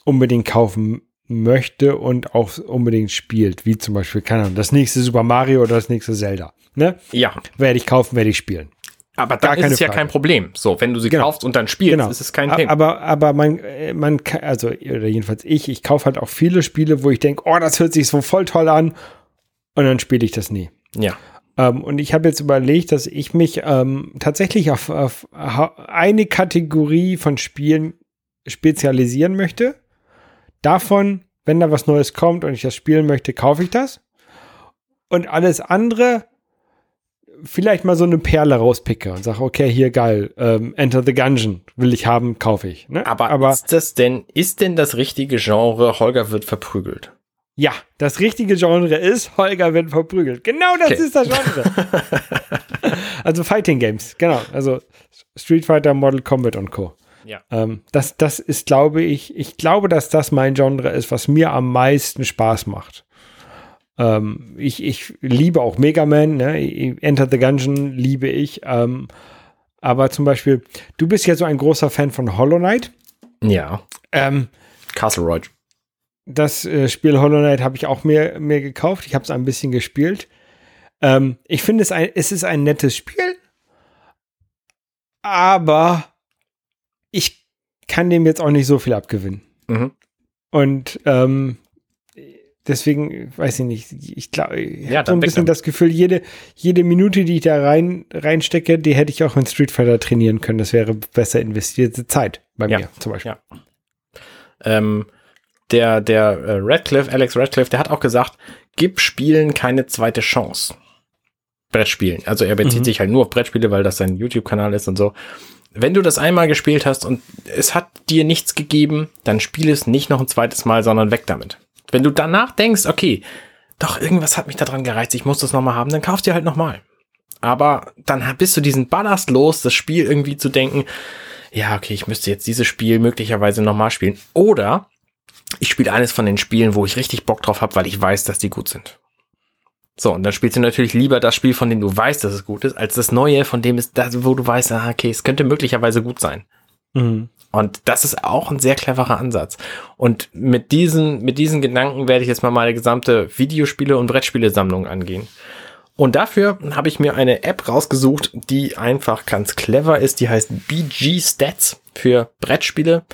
S2: unbedingt kaufen möchte und auch unbedingt spielt, wie zum Beispiel, keine Ahnung, das nächste Super Mario oder das nächste Zelda. Ne?
S3: Ja,
S2: Werde ich kaufen, werde ich spielen.
S3: Aber dann ist es ja
S2: Frage.
S3: kein Problem. So, wenn du sie
S2: Genau.
S3: kaufst und dann spielst,
S2: Genau.
S3: ist es kein Thema.
S2: Aber, aber man, äh, man kann, also, oder jedenfalls ich, ich kaufe halt auch viele Spiele, wo ich denke, oh, das hört sich so voll toll an. Und dann spiele ich das nie.
S3: ja.
S2: Ähm, und ich habe jetzt überlegt, dass ich mich ähm, tatsächlich auf, auf eine Kategorie von Spielen spezialisieren möchte. Davon, wenn da was Neues kommt und ich das spielen möchte, kaufe ich das. Und alles andere vielleicht mal so eine Perle rauspicke und sage, okay, hier geil, ähm, Enter the Gungeon will ich haben, kaufe ich. Ne?
S3: Aber,
S2: Aber
S3: ist das denn, ist denn das richtige Genre, Holger wird verprügelt?
S2: ja, das richtige Genre ist, Holger wird verprügelt. Genau das
S3: Okay.
S2: ist das Genre. also Fighting Games, genau. Also Street Fighter, Mortal Kombat und Co.
S3: Ja.
S2: Ähm, das, das ist, glaube ich, ich glaube, dass das mein Genre ist, was mir am meisten Spaß macht. Ähm, ich, ich liebe auch Mega Man, ne? Enter the Gungeon liebe ich. Ähm, aber zum Beispiel, du bist ja so ein großer Fan von Hollow Knight.
S3: Ja.
S2: Ähm,
S3: Castle Royale.
S2: das äh, Spiel Hollow Knight habe ich auch mir, mir gekauft. Ich habe es ein bisschen gespielt. Ähm, ich finde es ein, es ist ein nettes Spiel, aber ich kann dem jetzt auch nicht so viel abgewinnen.
S3: Mhm.
S2: Und ähm, deswegen weiß ich nicht. Ich glaube, ich
S3: Ja,
S2: habe so
S3: dann
S2: ein bisschen
S3: damit.
S2: das Gefühl, jede, jede Minute, die ich da rein reinstecke, die hätte ich auch in Street Fighter trainieren können. Das wäre besser investierte Zeit bei
S3: Ja.
S2: mir zum Beispiel.
S3: Ja. Ähm, der, der äh, Radcliffe, Alex Radcliffe, der hat auch gesagt, gib Spielen keine zweite Chance. Brettspielen. Also er bezieht mhm. sich halt nur auf Brettspiele, weil das sein YouTube-Kanal ist und so. Wenn du das einmal gespielt hast und es hat dir nichts gegeben, dann spiel es nicht noch ein zweites Mal, sondern weg damit. Wenn du danach denkst, okay, doch irgendwas hat mich daran gereizt, ich muss das nochmal haben, dann kaufst dir halt nochmal. Aber dann bist du diesen Ballast los, das Spiel irgendwie zu denken, ja, okay, ich müsste jetzt dieses Spiel möglicherweise nochmal spielen. Oder ich spiele eines von den Spielen, wo ich richtig Bock drauf habe, weil ich weiß, dass die gut sind. So, und dann spielst du natürlich lieber das Spiel, von dem du weißt, dass es gut ist, als das neue, von dem ist das, wo du weißt, ah, okay, es könnte möglicherweise gut sein. Mhm. Und das ist auch ein sehr cleverer Ansatz. Und mit diesen, mit diesen Gedanken werde ich jetzt mal meine gesamte Videospiele- und Brettspiele-Sammlung angehen. Und dafür habe ich mir eine App rausgesucht, die einfach ganz clever ist. Die heißt BG Stats für Brettspiele,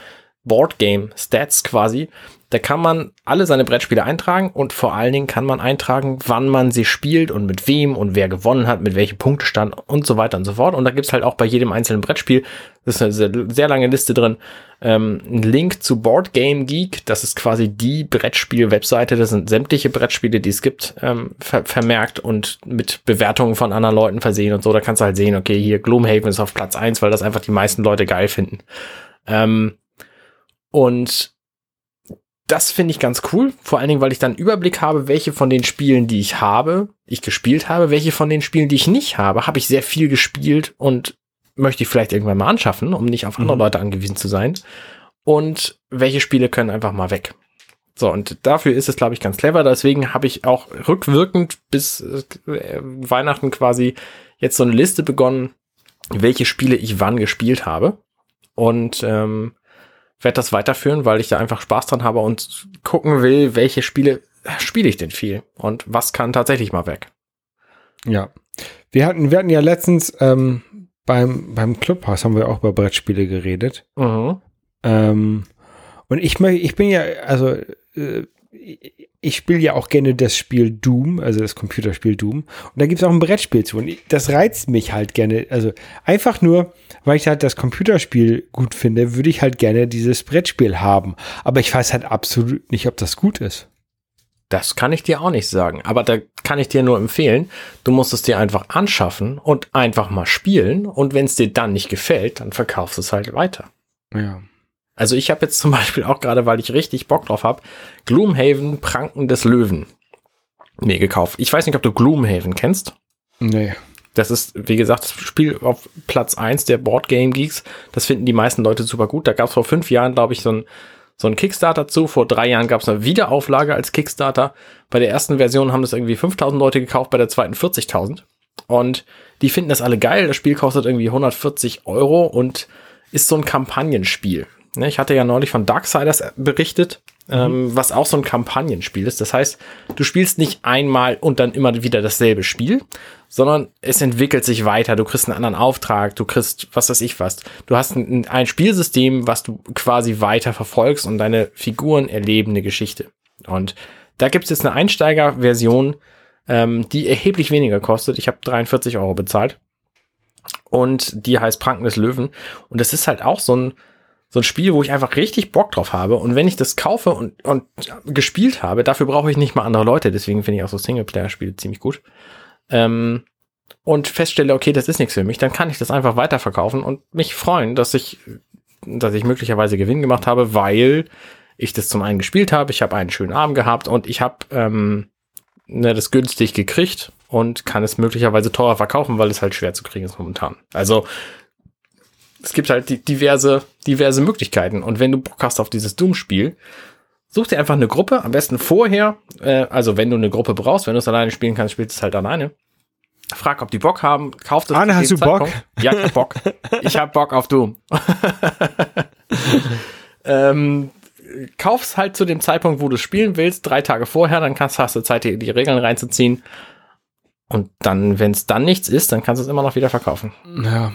S3: Boardgame Stats quasi. Da kann man alle seine Brettspiele eintragen und vor allen Dingen kann man eintragen, wann man sie spielt und mit wem und wer gewonnen hat, mit welchem Punktestand und so weiter und so fort. Und da gibt's halt auch bei jedem einzelnen Brettspiel, das ist eine sehr, sehr lange Liste drin, ähm, einen Link zu Board Game Geek. Das ist quasi die Brettspiel-Webseite. Das sind sämtliche Brettspiele, die es gibt, ähm, ver vermerkt und mit Bewertungen von anderen Leuten versehen und so. Da kannst du halt sehen, okay, hier Gloomhaven ist auf Platz eins, weil das einfach die meisten Leute geil finden. Ähm, und das finde ich ganz cool, vor allen Dingen, weil ich dann Überblick habe, welche von den Spielen, die ich habe, ich gespielt habe, welche von den Spielen, die ich nicht habe, habe ich sehr viel gespielt und möchte ich vielleicht irgendwann mal anschaffen, um nicht auf andere mhm. Leute angewiesen zu sein. Und welche Spiele können einfach mal weg. So, und dafür ist es, glaube ich, ganz clever. Deswegen habe ich auch rückwirkend bis äh, Weihnachten quasi jetzt so eine Liste begonnen, welche Spiele ich wann gespielt habe. Und ähm, werde das weiterführen, weil ich da einfach Spaß dran habe und gucken will, welche Spiele spiele ich denn viel und was kann tatsächlich mal weg.
S2: Ja. Wir hatten, wir hatten ja letztens ähm, beim, beim Clubhaus haben wir auch über Brettspiele geredet. Mhm. Ähm, und ich, ich bin ja, also äh, ich spiele ja auch gerne das Spiel Doom, also das Computerspiel Doom. Und da gibt es auch ein Brettspiel zu. Und das reizt mich halt gerne. Also einfach nur, weil ich halt das Computerspiel gut finde, würde ich halt gerne dieses Brettspiel haben. Aber ich weiß halt absolut nicht, ob das gut ist.
S3: Das kann ich dir auch nicht sagen. Aber da kann ich dir nur empfehlen, du musst es dir einfach anschaffen und einfach mal spielen. Und wenn es dir dann nicht gefällt, dann verkaufst du es halt weiter.
S2: Ja.
S3: Also ich habe jetzt zum Beispiel auch gerade, weil ich richtig Bock drauf habe, Gloomhaven Pranken des Löwen mir gekauft. Ich weiß nicht, ob du Gloomhaven kennst.
S2: Nee.
S3: Das ist, wie gesagt, das Spiel auf Platz eins der Board Game Geeks. Das finden die meisten Leute super gut. Da gab es vor fünf Jahren, glaube ich, so ein, so ein Kickstarter zu. Vor drei Jahren gab es eine Wiederauflage als Kickstarter. Bei der ersten Version haben das irgendwie 5000 Leute gekauft, bei der zweiten 40.000. Und die finden das alle geil. Das Spiel kostet irgendwie 140 Euro und ist so ein Kampagnenspiel. Ne, ich hatte ja neulich von Darksiders berichtet, mhm. ähm, was auch so ein Kampagnenspiel ist. Das heißt, du spielst nicht einmal und dann immer wieder dasselbe Spiel, sondern es entwickelt sich weiter. Du kriegst einen anderen Auftrag, du kriegst, was weiß ich was. Du hast ein, ein Spielsystem, was du quasi weiter verfolgst und deine Figuren erleben eine Geschichte. Und da gibt es jetzt eine Einsteigerversion, ähm, die erheblich weniger kostet. Ich habe 43 Euro bezahlt. Und die heißt Pranken des Löwen. Und das ist halt auch so ein, so ein Spiel, wo ich einfach richtig Bock drauf habe. Und wenn ich das kaufe und, und gespielt habe, dafür brauche ich nicht mal andere Leute. Deswegen finde ich auch so Singleplayer-Spiele ziemlich gut. Ähm, und feststelle, okay, das ist nichts für mich, dann kann ich das einfach weiterverkaufen und mich freuen, dass ich, dass ich möglicherweise Gewinn gemacht habe, weil ich das zum einen gespielt habe, ich habe einen schönen Abend gehabt und ich habe ähm, ne, das günstig gekriegt und kann es möglicherweise teurer verkaufen, weil es halt schwer zu kriegen ist momentan. Also es gibt halt diverse, diverse Möglichkeiten. Und wenn du Bock hast auf dieses Doom-Spiel, such dir einfach eine Gruppe, am besten vorher. Äh, also wenn du eine Gruppe brauchst, wenn du es alleine spielen kannst, spielst du es halt alleine. Frag, ob die Bock haben, kauf das.
S2: Arne, hast du Zeitpunkt. Bock?
S3: Ja, ich hab Bock. ich hab Bock auf Doom. ähm, kauf's halt zu dem Zeitpunkt, wo du spielen willst, drei Tage vorher, dann kannst, hast du Zeit, die, die Regeln reinzuziehen. Und dann, wenn es dann nichts ist, dann kannst du es immer noch wieder verkaufen.
S2: Ja.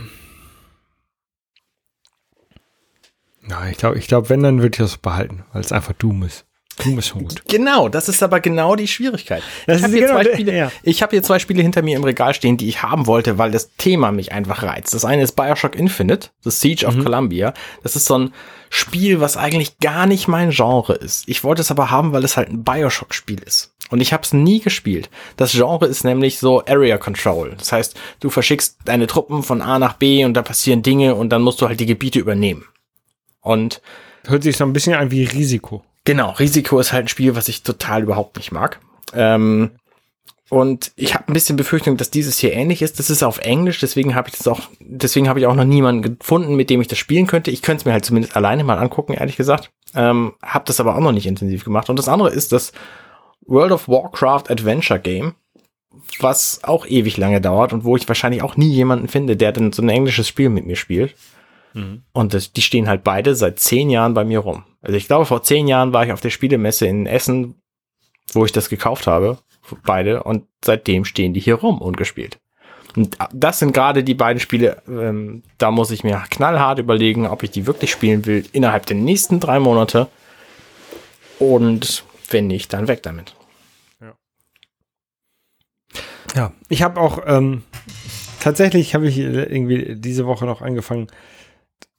S2: Ja, ich glaube, ich glaub, wenn, dann würde ich das behalten, weil es einfach Doom ist. Doom ist schon gut.
S3: Genau, das ist aber genau die Schwierigkeit.
S2: Das
S3: ich habe hier,
S2: genau
S3: zwei Spiele-
S2: ja.
S3: ich hab hier zwei Spiele hinter mir im Regal stehen, die ich haben wollte, weil das Thema mich einfach reizt. Das eine ist Bioshock Infinite, The Siege
S2: Mhm.
S3: of Columbia. Das ist so ein Spiel, was eigentlich gar nicht mein Genre ist. Ich wollte es aber haben, weil es halt ein Bioshock-Spiel ist. Und ich habe es nie gespielt. Das Genre ist nämlich so Area Control. Das heißt, du verschickst deine Truppen von A nach B und da passieren Dinge und dann musst du halt die Gebiete übernehmen. Und
S2: Hört sich so ein bisschen an wie Risiko.
S3: Genau, Risiko ist halt ein Spiel, was ich total überhaupt nicht mag. Ähm, und ich habe ein bisschen Befürchtung, dass dieses hier ähnlich ist. Das ist auf Englisch, deswegen habe ich das auch, deswegen habe ich auch noch niemanden gefunden, mit dem ich das spielen könnte. Ich könnte es mir halt zumindest alleine mal angucken, ehrlich gesagt. Ähm, habe das aber auch noch nicht intensiv gemacht. Und das andere ist das World of Warcraft Adventure Game, was auch ewig lange dauert und wo ich wahrscheinlich auch nie jemanden finde, der dann so ein englisches Spiel mit mir spielt. Und das, die stehen halt beide seit zehn Jahren bei mir rum. Also ich glaube, vor zehn Jahren war ich auf der Spielemesse in Essen, wo ich das gekauft habe, beide, und seitdem stehen die hier rum ungespielt. Und das sind gerade die beiden Spiele, ähm, da muss ich mir knallhart überlegen, ob ich die wirklich spielen will innerhalb der nächsten drei Monate. Und wenn nicht, dann weg damit.
S2: Ja, ich habe auch ähm, tatsächlich habe ich äh, irgendwie diese Woche noch angefangen,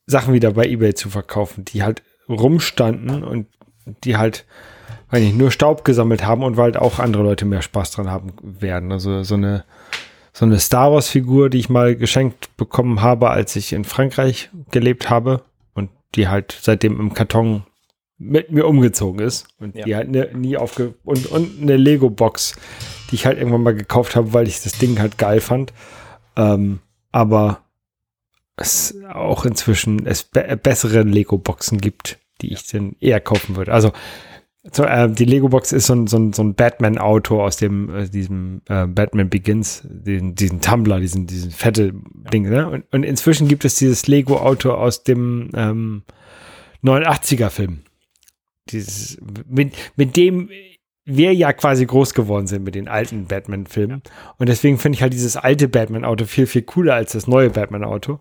S2: Sachen wieder bei eBay zu verkaufen, die halt rumstanden und die halt, weiß nicht, nur Staub gesammelt haben und weil halt auch andere Leute mehr Spaß dran haben werden. Also so eine so eine Star Wars Figur, die ich mal geschenkt bekommen habe, als ich in Frankreich gelebt habe und die halt seitdem im Karton mit mir umgezogen ist und
S3: Ja.
S2: die halt ne, nie aufge und und eine Lego Box, die ich halt irgendwann mal gekauft habe, weil ich das Ding halt geil fand. Ähm, aber es auch inzwischen es be bessere Lego Boxen gibt, die ich dann eher kaufen würde. Also so, äh, die Lego Box ist so ein, so ein, so ein Batman Auto aus dem äh, diesem äh, Batman Begins, den, diesen Tumblr, diesen diesen fette Ding. Ne? Und, und inzwischen gibt es dieses Lego Auto aus dem ähm, 89er Film. Dieses mit, mit dem wir ja quasi groß geworden sind mit den alten Batman-Filmen. Und deswegen finde ich halt dieses alte Batman-Auto viel, viel cooler als das neue Batman-Auto.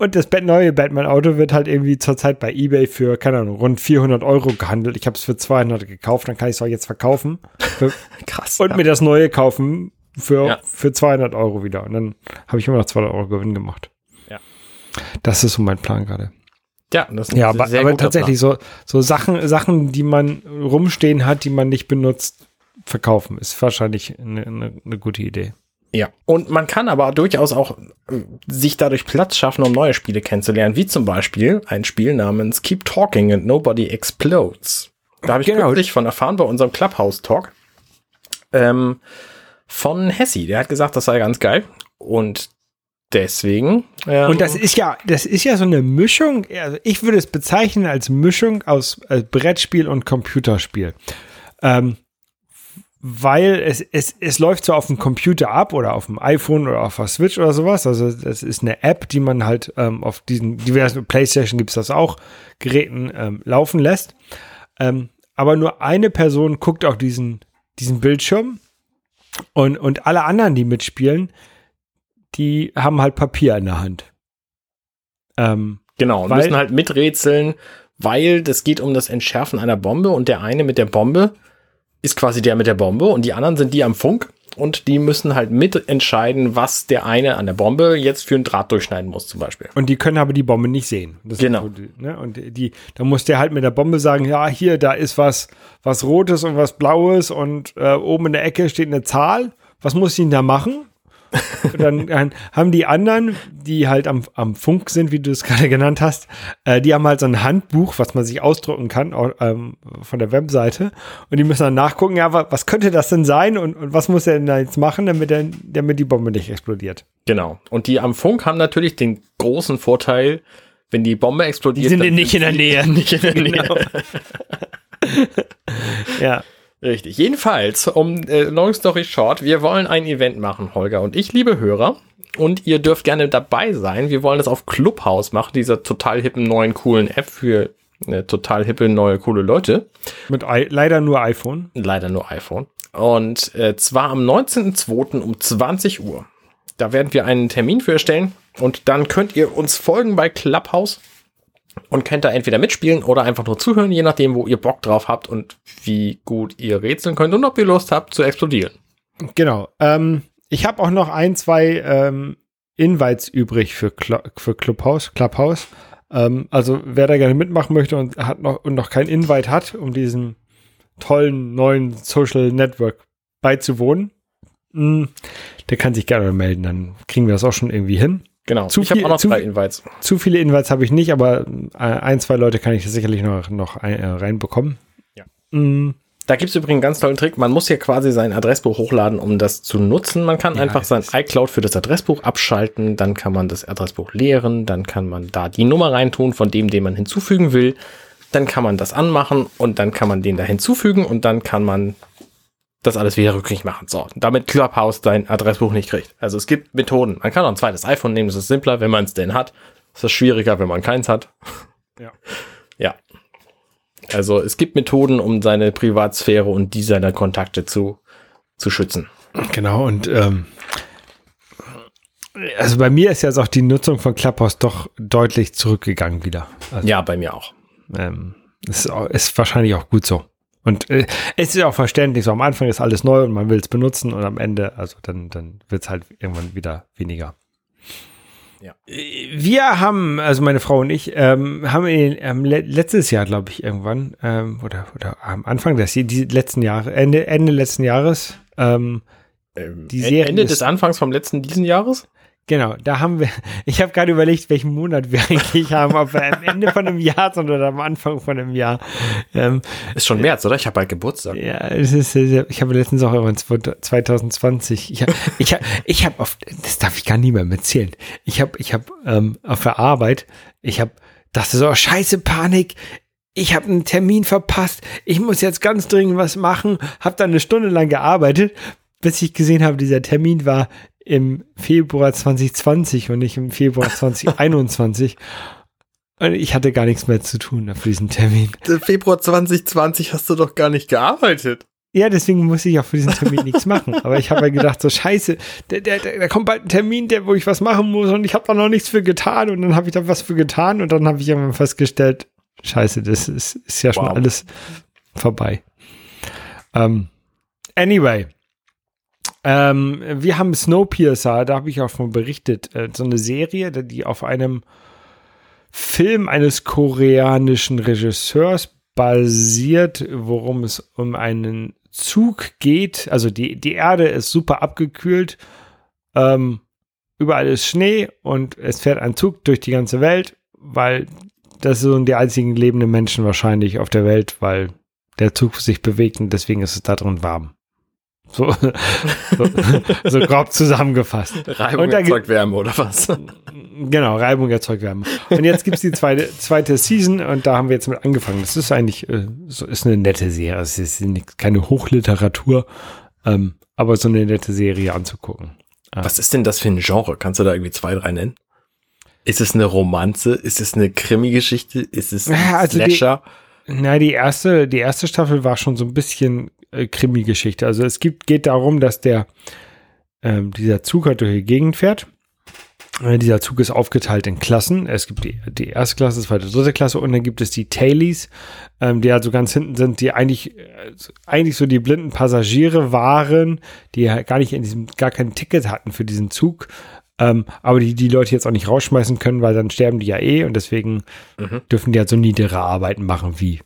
S2: Und das neue Batman-Auto wird halt irgendwie zurzeit bei eBay für, keine Ahnung, rund 400 Euro gehandelt. Ich habe es für 200 gekauft, dann kann ich es auch jetzt verkaufen.
S3: Krass.
S2: und mir das neue kaufen für,
S3: Ja.
S2: für 200 Euro wieder. Und dann habe ich immer noch 200 Euro Gewinn gemacht.
S3: Ja.
S2: Das ist so mein Plan gerade.
S3: Ja, das ist
S2: Ja, aber, aber tatsächlich so, so Sachen, Sachen, die man rumstehen hat, die man nicht benutzt, verkaufen, ist wahrscheinlich eine, eine, eine gute Idee.
S3: Ja, und man kann aber durchaus auch äh, sich dadurch Platz schaffen, um neue Spiele kennenzulernen, wie zum Beispiel ein Spiel namens Keep Talking and Nobody Explodes. Da habe ich
S2: Genau.
S3: kürzlich von erfahren bei unserem Clubhouse-Talk ähm, von Hessi. Der hat gesagt, das sei ganz geil. Und deswegen. Ähm,
S2: Und das ist ja, das ist ja so eine Mischung, also ich würde es bezeichnen als Mischung aus äh, Brettspiel und Computerspiel. Ähm, weil es, es, es läuft so auf dem Computer ab oder auf dem iPhone oder auf der Switch oder sowas. Also das ist eine App, die man halt ähm, auf diesen diversen Playstation gibt es das auch, Geräten ähm, laufen lässt. Ähm, aber nur eine Person guckt auf diesen, diesen Bildschirm und, und alle anderen, die mitspielen, die haben halt Papier in der Hand. Ähm,
S3: Genau, und
S2: Weil-
S3: müssen halt miträtseln, weil das geht um das Entschärfen einer Bombe und der eine mit der Bombe ist quasi der mit der Bombe und die anderen sind die am Funk und die müssen halt mitentscheiden, was der eine an der Bombe jetzt für einen Draht durchschneiden muss, zum Beispiel.
S2: und die können aber die Bombe nicht sehen. Das
S3: Genau.
S2: die, ne? Und die, da muss der halt mit der Bombe sagen, ja, hier, da ist was, was Rotes und was Blaues und äh, oben in der Ecke steht eine Zahl. Was muss ich denn da machen? Und dann, dann haben die anderen, die halt am, am Funk sind, wie du es gerade genannt hast, äh, die haben halt so ein Handbuch, was man sich ausdrucken kann au- ähm, von der Webseite. Und die müssen dann nachgucken, ja, wa- was könnte das denn sein und, und was muss er denn da jetzt machen, damit, er, damit die Bombe nicht explodiert.
S3: Genau. Und die am Funk haben natürlich den großen Vorteil, wenn die Bombe explodiert.
S2: Die sind
S3: dann
S2: nicht in der Nähe.
S3: Nicht in der Nähe.
S2: Ja.
S3: Richtig. Jedenfalls, um äh, long story short, wir wollen ein Event machen, Holger und ich, liebe Hörer. Und ihr dürft gerne dabei sein. Wir wollen das auf Clubhouse machen, dieser total hippen neuen coolen App für äh, total hippe neue coole Leute.
S2: Mit I leider nur iPhone.
S3: Leider nur iPhone. Und äh, zwar am 19.02. um 20 Uhr. Da werden wir einen Termin für erstellen. Und dann könnt ihr uns folgen bei Clubhouse. Und könnt da entweder mitspielen oder einfach nur zuhören, je nachdem, wo ihr Bock drauf habt und wie gut ihr rätseln könnt und ob ihr Lust habt zu explodieren.
S2: Genau. Ähm, ich habe auch noch ein, zwei ähm, Invites übrig für, Cl für Clubhouse. Clubhouse. Ähm, also wer da gerne mitmachen möchte und hat noch und noch kein Invite hat, um diesem tollen neuen Social Network beizuwohnen, mh, hm, der kann sich gerne melden. Dann kriegen wir das auch schon irgendwie hin.
S3: Genau.
S2: Zu
S3: ich habe auch noch
S2: zu-
S3: drei Invites.
S2: Zu viele Invites habe ich nicht, aber äh, ein, zwei Leute kann ich sicherlich noch, noch ein, äh, reinbekommen.
S3: Ja.
S2: Mm,
S3: Da gibt es übrigens einen ganz tollen Trick. Man muss ja quasi sein Adressbuch hochladen, um das zu nutzen. Man kann
S2: Ja,
S3: einfach sein iCloud für das Adressbuch abschalten. Dann kann man das Adressbuch leeren. Dann kann man da die Nummer reintun von dem, den man hinzufügen will. Dann kann man das anmachen und dann kann man den da hinzufügen und dann kann man das alles wieder rückgängig machen. So, damit Clubhouse dein Adressbuch nicht kriegt. Also es gibt Methoden. Man kann auch ein zweites iPhone nehmen, das ist simpler, wenn man es denn hat. Das ist schwieriger, wenn man keins hat.
S2: Ja.
S3: Ja. Also es gibt Methoden, um seine Privatsphäre und die seiner Kontakte zu, zu schützen.
S2: Genau, und ähm, also bei mir ist jetzt auch die Nutzung von Clubhouse doch deutlich zurückgegangen wieder. Also,
S3: Ja, bei mir auch.
S2: ähm, ist, auch, ist wahrscheinlich auch gut so. Und äh, es ist auch verständlich, so am Anfang ist alles neu und man will es benutzen und am Ende, also dann, dann wird es halt irgendwann wieder weniger.
S3: Ja.
S2: Äh, Wir haben, also meine Frau und ich, ähm, haben in, ähm, le letztes Jahr, glaube ich, irgendwann, ähm, oder, oder am Anfang des die letzten Jahre, Ende, Ende letzten Jahres, ähm,
S3: Ähm,
S2: Die Serie
S3: Ende des Anfangs vom letzten diesen Jahres?
S2: Genau, da haben wir, ich habe gerade überlegt, welchen Monat wir eigentlich haben, ob wir am Ende von einem Jahr sind oder am Anfang von einem Jahr. Ähm,
S3: Ist schon März, oder? Ich habe bald Geburtstag.
S2: ja, es ist, ich habe letztens auch irgendwann 2020, ich habe, ich habe, ich habe auf, das darf ich gar niemandem erzählen. Ich habe, ich habe ähm, auf der Arbeit, ich habe, dachte so, oh, scheiße, Panik, ich habe einen Termin verpasst, ich muss jetzt ganz dringend was machen, habe dann eine Stunde lang gearbeitet, bis ich gesehen habe, dieser Termin war im Februar 2020 und nicht im Februar 2021. Und ich hatte gar nichts mehr zu tun für diesen Termin.
S3: Februar 2020 hast du doch gar nicht gearbeitet.
S2: Ja, deswegen muss ich auch für diesen Termin nichts machen. Aber ich habe ja gedacht, so scheiße, der, der, da kommt bald ein Termin, der, wo ich was machen muss und ich habe da noch nichts für getan und dann habe ich da was für getan und dann habe ich irgendwann festgestellt, scheiße, das ist, ist ja schon
S3: Wow.
S2: alles vorbei. Ähm, anyway, ähm, wir haben Snowpiercer, da habe ich auch von berichtet, äh, so eine Serie, die auf einem Film eines koreanischen Regisseurs basiert, worum es um einen Zug geht. Also die, die Erde ist super abgekühlt, ähm, überall ist Schnee und es fährt ein Zug durch die ganze Welt, weil das sind die einzigen lebenden Menschen wahrscheinlich auf der Welt, weil der Zug sich bewegt und deswegen ist es da drin warm. So, so, so grob zusammengefasst.
S3: Reibung
S2: gibt-
S3: erzeugt Wärme, oder was?
S2: Genau, Reibung erzeugt Wärme. Und jetzt gibt's die zweite, zweite Season und da haben wir jetzt mit angefangen. Das ist eigentlich, äh, so ist eine nette Serie. Es ist keine Hochliteratur, ähm, aber so eine nette Serie anzugucken.
S3: Was ist denn das für ein Genre? Kannst du da irgendwie zwei, drei nennen? Ist es eine Romanze? Ist es eine Krimi-Geschichte? Ist es ein
S2: Ja, also die-
S3: Slasher?
S2: Na, die erste, die erste Staffel war schon so ein bisschen äh, Krimi-Geschichte. Also es gibt, geht darum, dass der, ähm, dieser Zug halt durch die Gegend fährt. Äh, dieser Zug ist aufgeteilt in Klassen. Es gibt die, die erste Klasse, zweite, dritte Klasse und dann gibt es die Tailies, ähm, die also ganz hinten sind, die eigentlich, äh, eigentlich so die blinden Passagiere waren, die halt gar nicht in diesem, gar kein Ticket hatten für diesen Zug. Ähm, aber die die Leute jetzt auch nicht rausschmeißen können, weil dann sterben die ja eh und deswegen
S3: Mhm.
S2: dürfen die halt so niedere Arbeiten machen wie,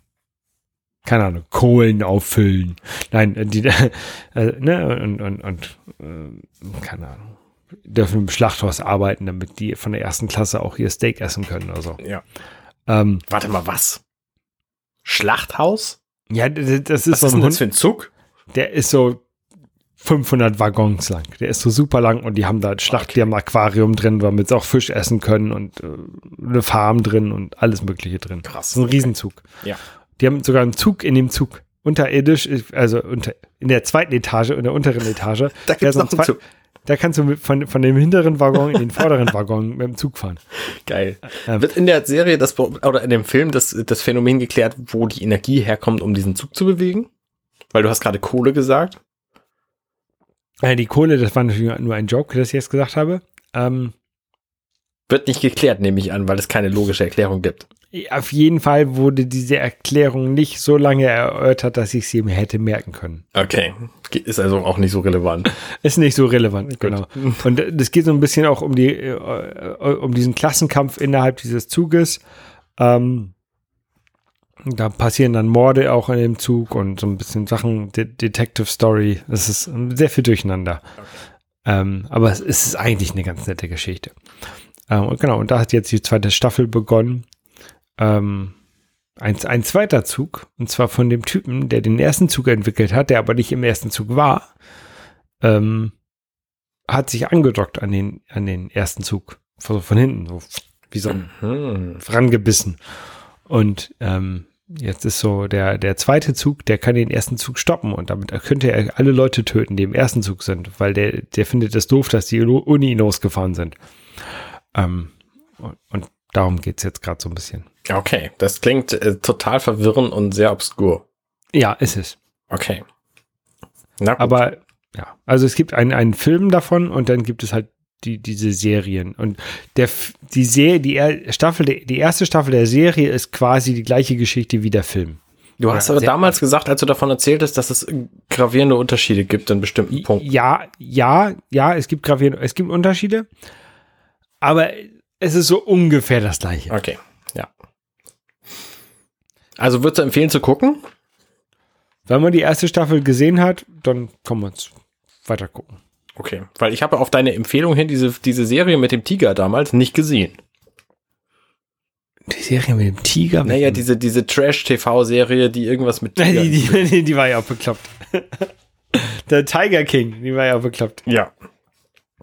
S2: keine Ahnung, Kohlen auffüllen. Nein, äh, die, äh, ne, und, und, und äh, keine Ahnung, dürfen im Schlachthaus arbeiten, damit die von der ersten Klasse auch ihr Steak essen können oder so.
S3: Ja.
S2: Ähm,
S3: Warte mal, was? Schlachthaus?
S2: ja, das ist
S3: Was
S2: so
S3: ist
S2: ein
S3: denn das
S2: Hund,
S3: für ein Zug?
S2: der ist so 500 Waggons lang. Der ist so super lang und die haben da Schlacht, die haben ein Aquarium drin, damit sie auch Fisch essen können und äh, eine Farm drin und alles Mögliche drin.
S3: Krass.
S2: Das ist ein Riesenzug.
S3: Ja.
S2: Die haben sogar einen Zug in dem Zug. Unterirdisch, also unter, in der zweiten Etage, in der unteren Etage.
S3: Da
S2: Der
S3: gibt's
S2: so
S3: noch einen Zug.
S2: Da kannst du von, von dem hinteren Waggon in den vorderen Waggon mit dem Zug fahren.
S3: Geil.
S2: Ähm.
S3: Wird in der Serie das, oder in dem Film das, das Phänomen geklärt, wo die Energie herkommt, um diesen Zug zu bewegen? Weil du hast gerade Kohle gesagt.
S2: Äh, die Kohle, das war natürlich nur ein Joke, das ich jetzt gesagt habe. Ähm,
S3: Wird nicht geklärt, nehme ich an, weil es keine logische Erklärung gibt.
S2: Auf jeden Fall wurde diese Erklärung nicht so lange erörtert, dass ich sie mir hätte merken können.
S3: Okay. Ist also auch nicht so relevant.
S2: Ist nicht so relevant, genau. Und es geht so ein bisschen auch um die, äh, um diesen Klassenkampf innerhalb dieses Zuges. Ähm, da passieren dann Morde auch in dem Zug und so ein bisschen Sachen, De Detective Story. Es ist sehr viel durcheinander. Okay. Ähm, aber es ist eigentlich eine ganz nette Geschichte. Ähm, und genau, und da hat jetzt die zweite Staffel begonnen. Ähm, ein, ein zweiter Zug, und zwar von dem Typen, der den ersten Zug entwickelt hat, der aber nicht im ersten Zug war, ähm, hat sich angedockt an den, an den ersten Zug. Von, von hinten, so wie so mhm. rangebissen. Und ähm, jetzt ist so der, der zweite Zug, der kann den ersten Zug stoppen und damit könnte er alle Leute töten, die im ersten Zug sind, weil der, der findet es doof, dass die Uni losgefahren sind. Ähm, und, und darum geht's jetzt gerade so ein bisschen.
S3: Okay, das klingt äh, total verwirrend und sehr obskur.
S2: Ja, ist es.
S3: Okay.
S2: Aber ja, also es gibt einen, einen Film davon und dann gibt es halt die, diese Serien. Und der, die Serie, die Staffel, die erste Staffel der Serie ist quasi die gleiche Geschichte wie der Film.
S3: Du hast aber damals gesagt, als du davon erzählt hast, dass es gravierende Unterschiede gibt in bestimmten Punkten.
S2: Ja, ja, ja, es gibt gravierende, es gibt Unterschiede, aber es ist so ungefähr das gleiche.
S3: Okay, ja. Also würdest du empfehlen zu gucken?
S2: Wenn man die erste Staffel gesehen hat, dann kann man es weiter gucken.
S3: Okay, weil ich habe auf deine Empfehlung hin diese, diese Serie mit dem Tiger damals nicht gesehen.
S2: Die Serie mit dem Tiger?
S3: Naja, diese, diese Trash-TV-Serie, die irgendwas mit
S2: Tiger... die, die, die war ja auch bekloppt. Der Tiger King, die war ja auch bekloppt.
S3: Ja.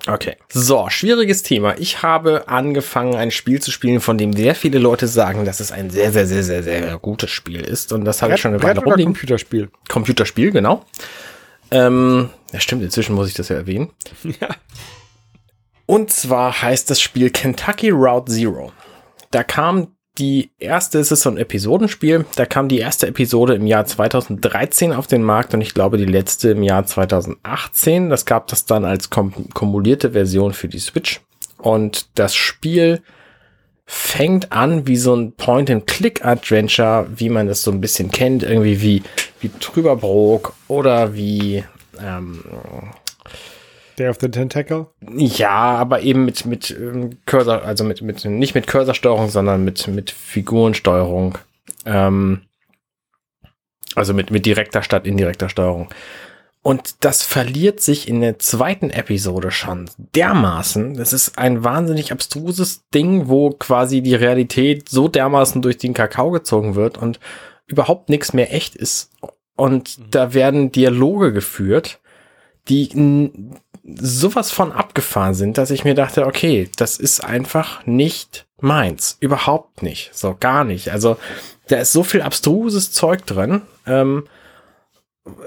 S3: Okay. So, schwieriges Thema. Ich habe angefangen, ein Spiel zu spielen, von dem sehr viele Leute sagen, dass es ein sehr, sehr, sehr, sehr, sehr gutes Spiel ist. Und das habe ich schon eine
S2: Weile rumliegen. Computerspiel.
S3: Computerspiel, genau. Ähm, ja, stimmt, inzwischen muss ich das ja erwähnen. Ja. Und zwar heißt das Spiel Kentucky Route Zero. Da kam die erste, es ist so ein Episodenspiel, da kam die erste Episode im Jahr 2013 auf den Markt und ich glaube die letzte im Jahr 2018. Das gab das dann als kom kumulierte Version für die Switch. Und das Spiel fängt an wie so ein Point-and-Click-Adventure, wie man das so ein bisschen kennt, irgendwie wie, wie Trüberbrook oder wie ähm,
S2: Day of the Tentacle?
S3: Ja, aber eben mit, mit ähm, Cursor, also mit, mit, nicht mit Cursorsteuerung, sondern mit, mit Figurensteuerung. Ähm, also mit, mit direkter statt indirekter Steuerung. Und das verliert sich in der zweiten Episode schon dermaßen. Das ist ein wahnsinnig abstruses Ding, wo quasi die Realität so dermaßen durch den Kakao gezogen wird und überhaupt nichts mehr echt ist. Und mhm. da werden Dialoge geführt, die sowas von abgefahren sind, dass ich mir dachte, okay, das ist einfach nicht meins. Überhaupt nicht. So, gar nicht. Also, da ist so viel abstruses Zeug drin. Ähm,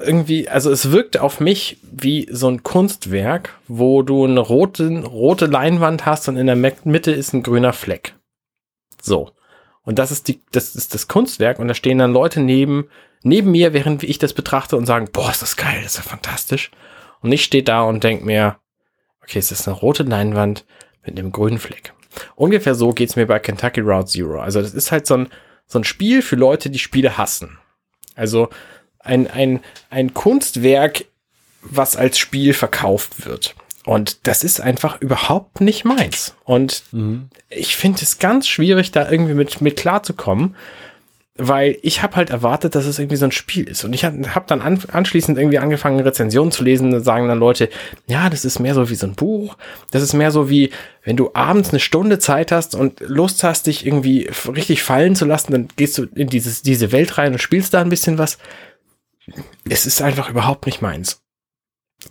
S3: irgendwie, also es wirkt auf mich wie so ein Kunstwerk, wo du eine rote, rote Leinwand hast und in der Mitte ist ein grüner Fleck. So. Und das ist die, das ist das Kunstwerk und da stehen dann Leute neben, neben mir, während ich das betrachte und sagen, boah, ist das geil, das ist ja fantastisch. Und ich stehe da und denke mir, okay, es ist eine rote Leinwand mit einem grünen Fleck. Ungefähr so geht's mir bei Kentucky Route Zero. Also das ist halt so ein, so ein Spiel für Leute, die Spiele hassen. Also ein, ein, ein Kunstwerk, was als Spiel verkauft wird. Und das ist einfach überhaupt nicht meins. Und mhm. ich finde es ganz schwierig, da irgendwie mit, mit klarzukommen, weil ich habe halt erwartet, dass es irgendwie so ein Spiel ist. Und ich habe hab dann an, anschließend irgendwie angefangen, Rezensionen zu lesen. Da sagen dann Leute, ja, das ist mehr so wie so ein Buch. Das ist mehr so wie, wenn du abends eine Stunde Zeit hast und Lust hast, dich irgendwie richtig fallen zu lassen, dann gehst du in dieses, diese Welt rein und spielst da ein bisschen was. Es ist einfach überhaupt nicht meins.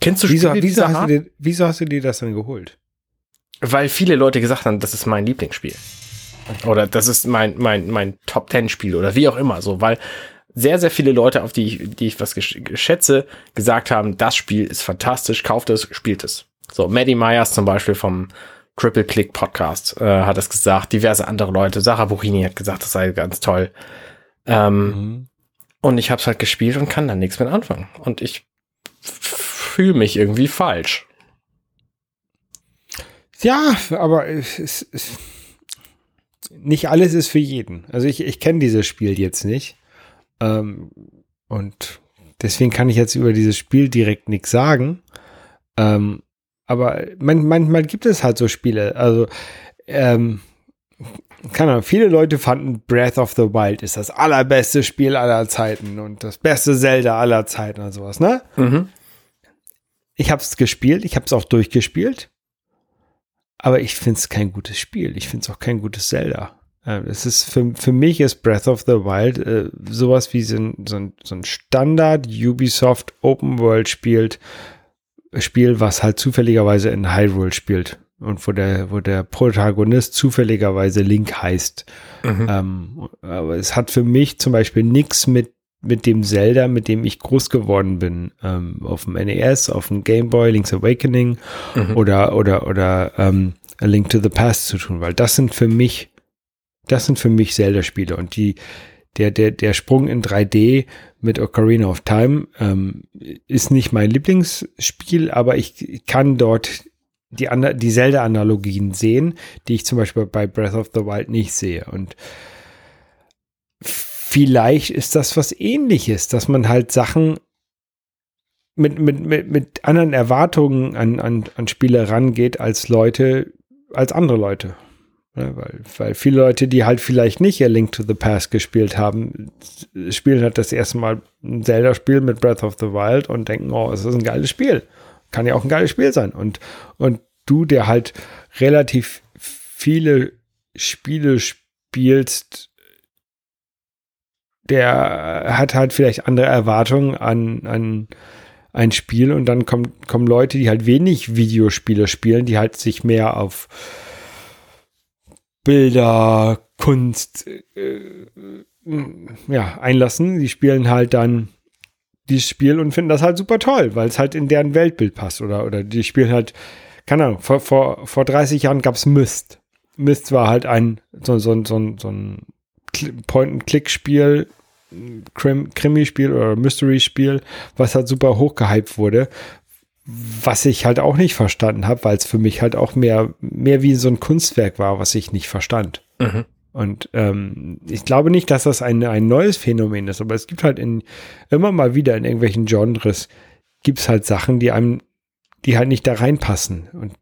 S2: Kennst du wieso, Spiele wieso, hast du dir, wieso hast du dir das dann geholt?
S3: Weil viele Leute gesagt haben, das ist mein Lieblingsspiel. Oder das ist mein, mein, mein Top Ten Spiel oder wie auch immer so, weil sehr, sehr viele Leute, auf die ich, die ich was schätze, gesagt haben, das Spiel ist fantastisch, kauft es, spielt es. So, Maddie Myers zum Beispiel vom Triple Click Podcast äh, hat es gesagt, diverse andere Leute, Sarah Buchini hat gesagt, das sei ganz toll. Ähm, mhm. Und ich habe es halt gespielt und kann dann nichts mit anfangen. Und ich fühle mich irgendwie falsch.
S2: Ja, aber es, es, es nicht alles ist für jeden. Also ich, ich kenne dieses Spiel jetzt nicht. Ähm, und deswegen kann ich jetzt über dieses Spiel direkt nichts sagen. Ähm, aber man, manchmal gibt es halt so Spiele. Also, ähm, keine Ahnung, viele Leute fanden Breath of the Wild ist das allerbeste Spiel aller Zeiten und das beste Zelda aller Zeiten und sowas, ne? Mhm. Ich habe es gespielt, ich habe es auch durchgespielt, aber ich finde es kein gutes Spiel. Ich finde es auch kein gutes Zelda. Es ist für, für mich ist Breath of the Wild äh, sowas wie so ein, so ein, so ein Standard Ubisoft Open World spielt, Spiel, was halt zufälligerweise in Hyrule spielt und wo der, wo der Protagonist zufälligerweise Link heißt. Mhm. Ähm, aber es hat für mich zum Beispiel nichts mit mit dem Zelda, mit dem ich groß geworden bin, ähm, auf dem NES, auf dem Game Boy, Link's Awakening mhm. oder oder oder ähm, A Link to the Past zu tun, weil das sind für mich das sind für mich Zelda-Spiele und die, der, der, der Sprung in 3D mit Ocarina of Time ähm, ist nicht mein Lieblingsspiel, aber ich kann dort die, die Zelda-Analogien sehen, die ich zum Beispiel bei Breath of the Wild nicht sehe. Und vielleicht ist das was ähnliches, dass man halt Sachen mit, mit, mit, mit anderen Erwartungen an, an, an Spiele rangeht als Leute, als andere Leute. Ja, weil, weil viele Leute, die halt vielleicht nicht A Link to the Past gespielt haben, spielen halt das erste Mal ein Zelda-Spiel mit Breath of the Wild und denken, oh, es ist ein geiles Spiel. Kann ja auch ein geiles Spiel sein. Und, und du, der halt relativ viele Spiele spielst, der hat halt vielleicht andere Erwartungen an, an ein Spiel und dann kommen, kommen Leute, die halt wenig Videospiele spielen, die halt sich mehr auf Bilder, Kunst äh, ja, einlassen. Die spielen halt dann dieses Spiel und finden das halt super toll, weil es halt in deren Weltbild passt. Oder, oder die spielen halt, keine Ahnung, vor, vor, vor 30 Jahren gab es Myst. Myst war halt ein so, so, so, so ein Point-and-Click-Spiel, Krimi-Spiel oder Mystery-Spiel, was halt super hochgehypt wurde, was ich halt auch nicht verstanden habe, weil es für mich halt auch mehr, mehr wie so ein Kunstwerk war, was ich nicht verstand. Mhm. Und ähm, ich glaube nicht, dass das ein, ein neues Phänomen ist, aber es gibt halt in, immer mal wieder in irgendwelchen Genres gibt es halt Sachen, die einem, die halt nicht da reinpassen. Und,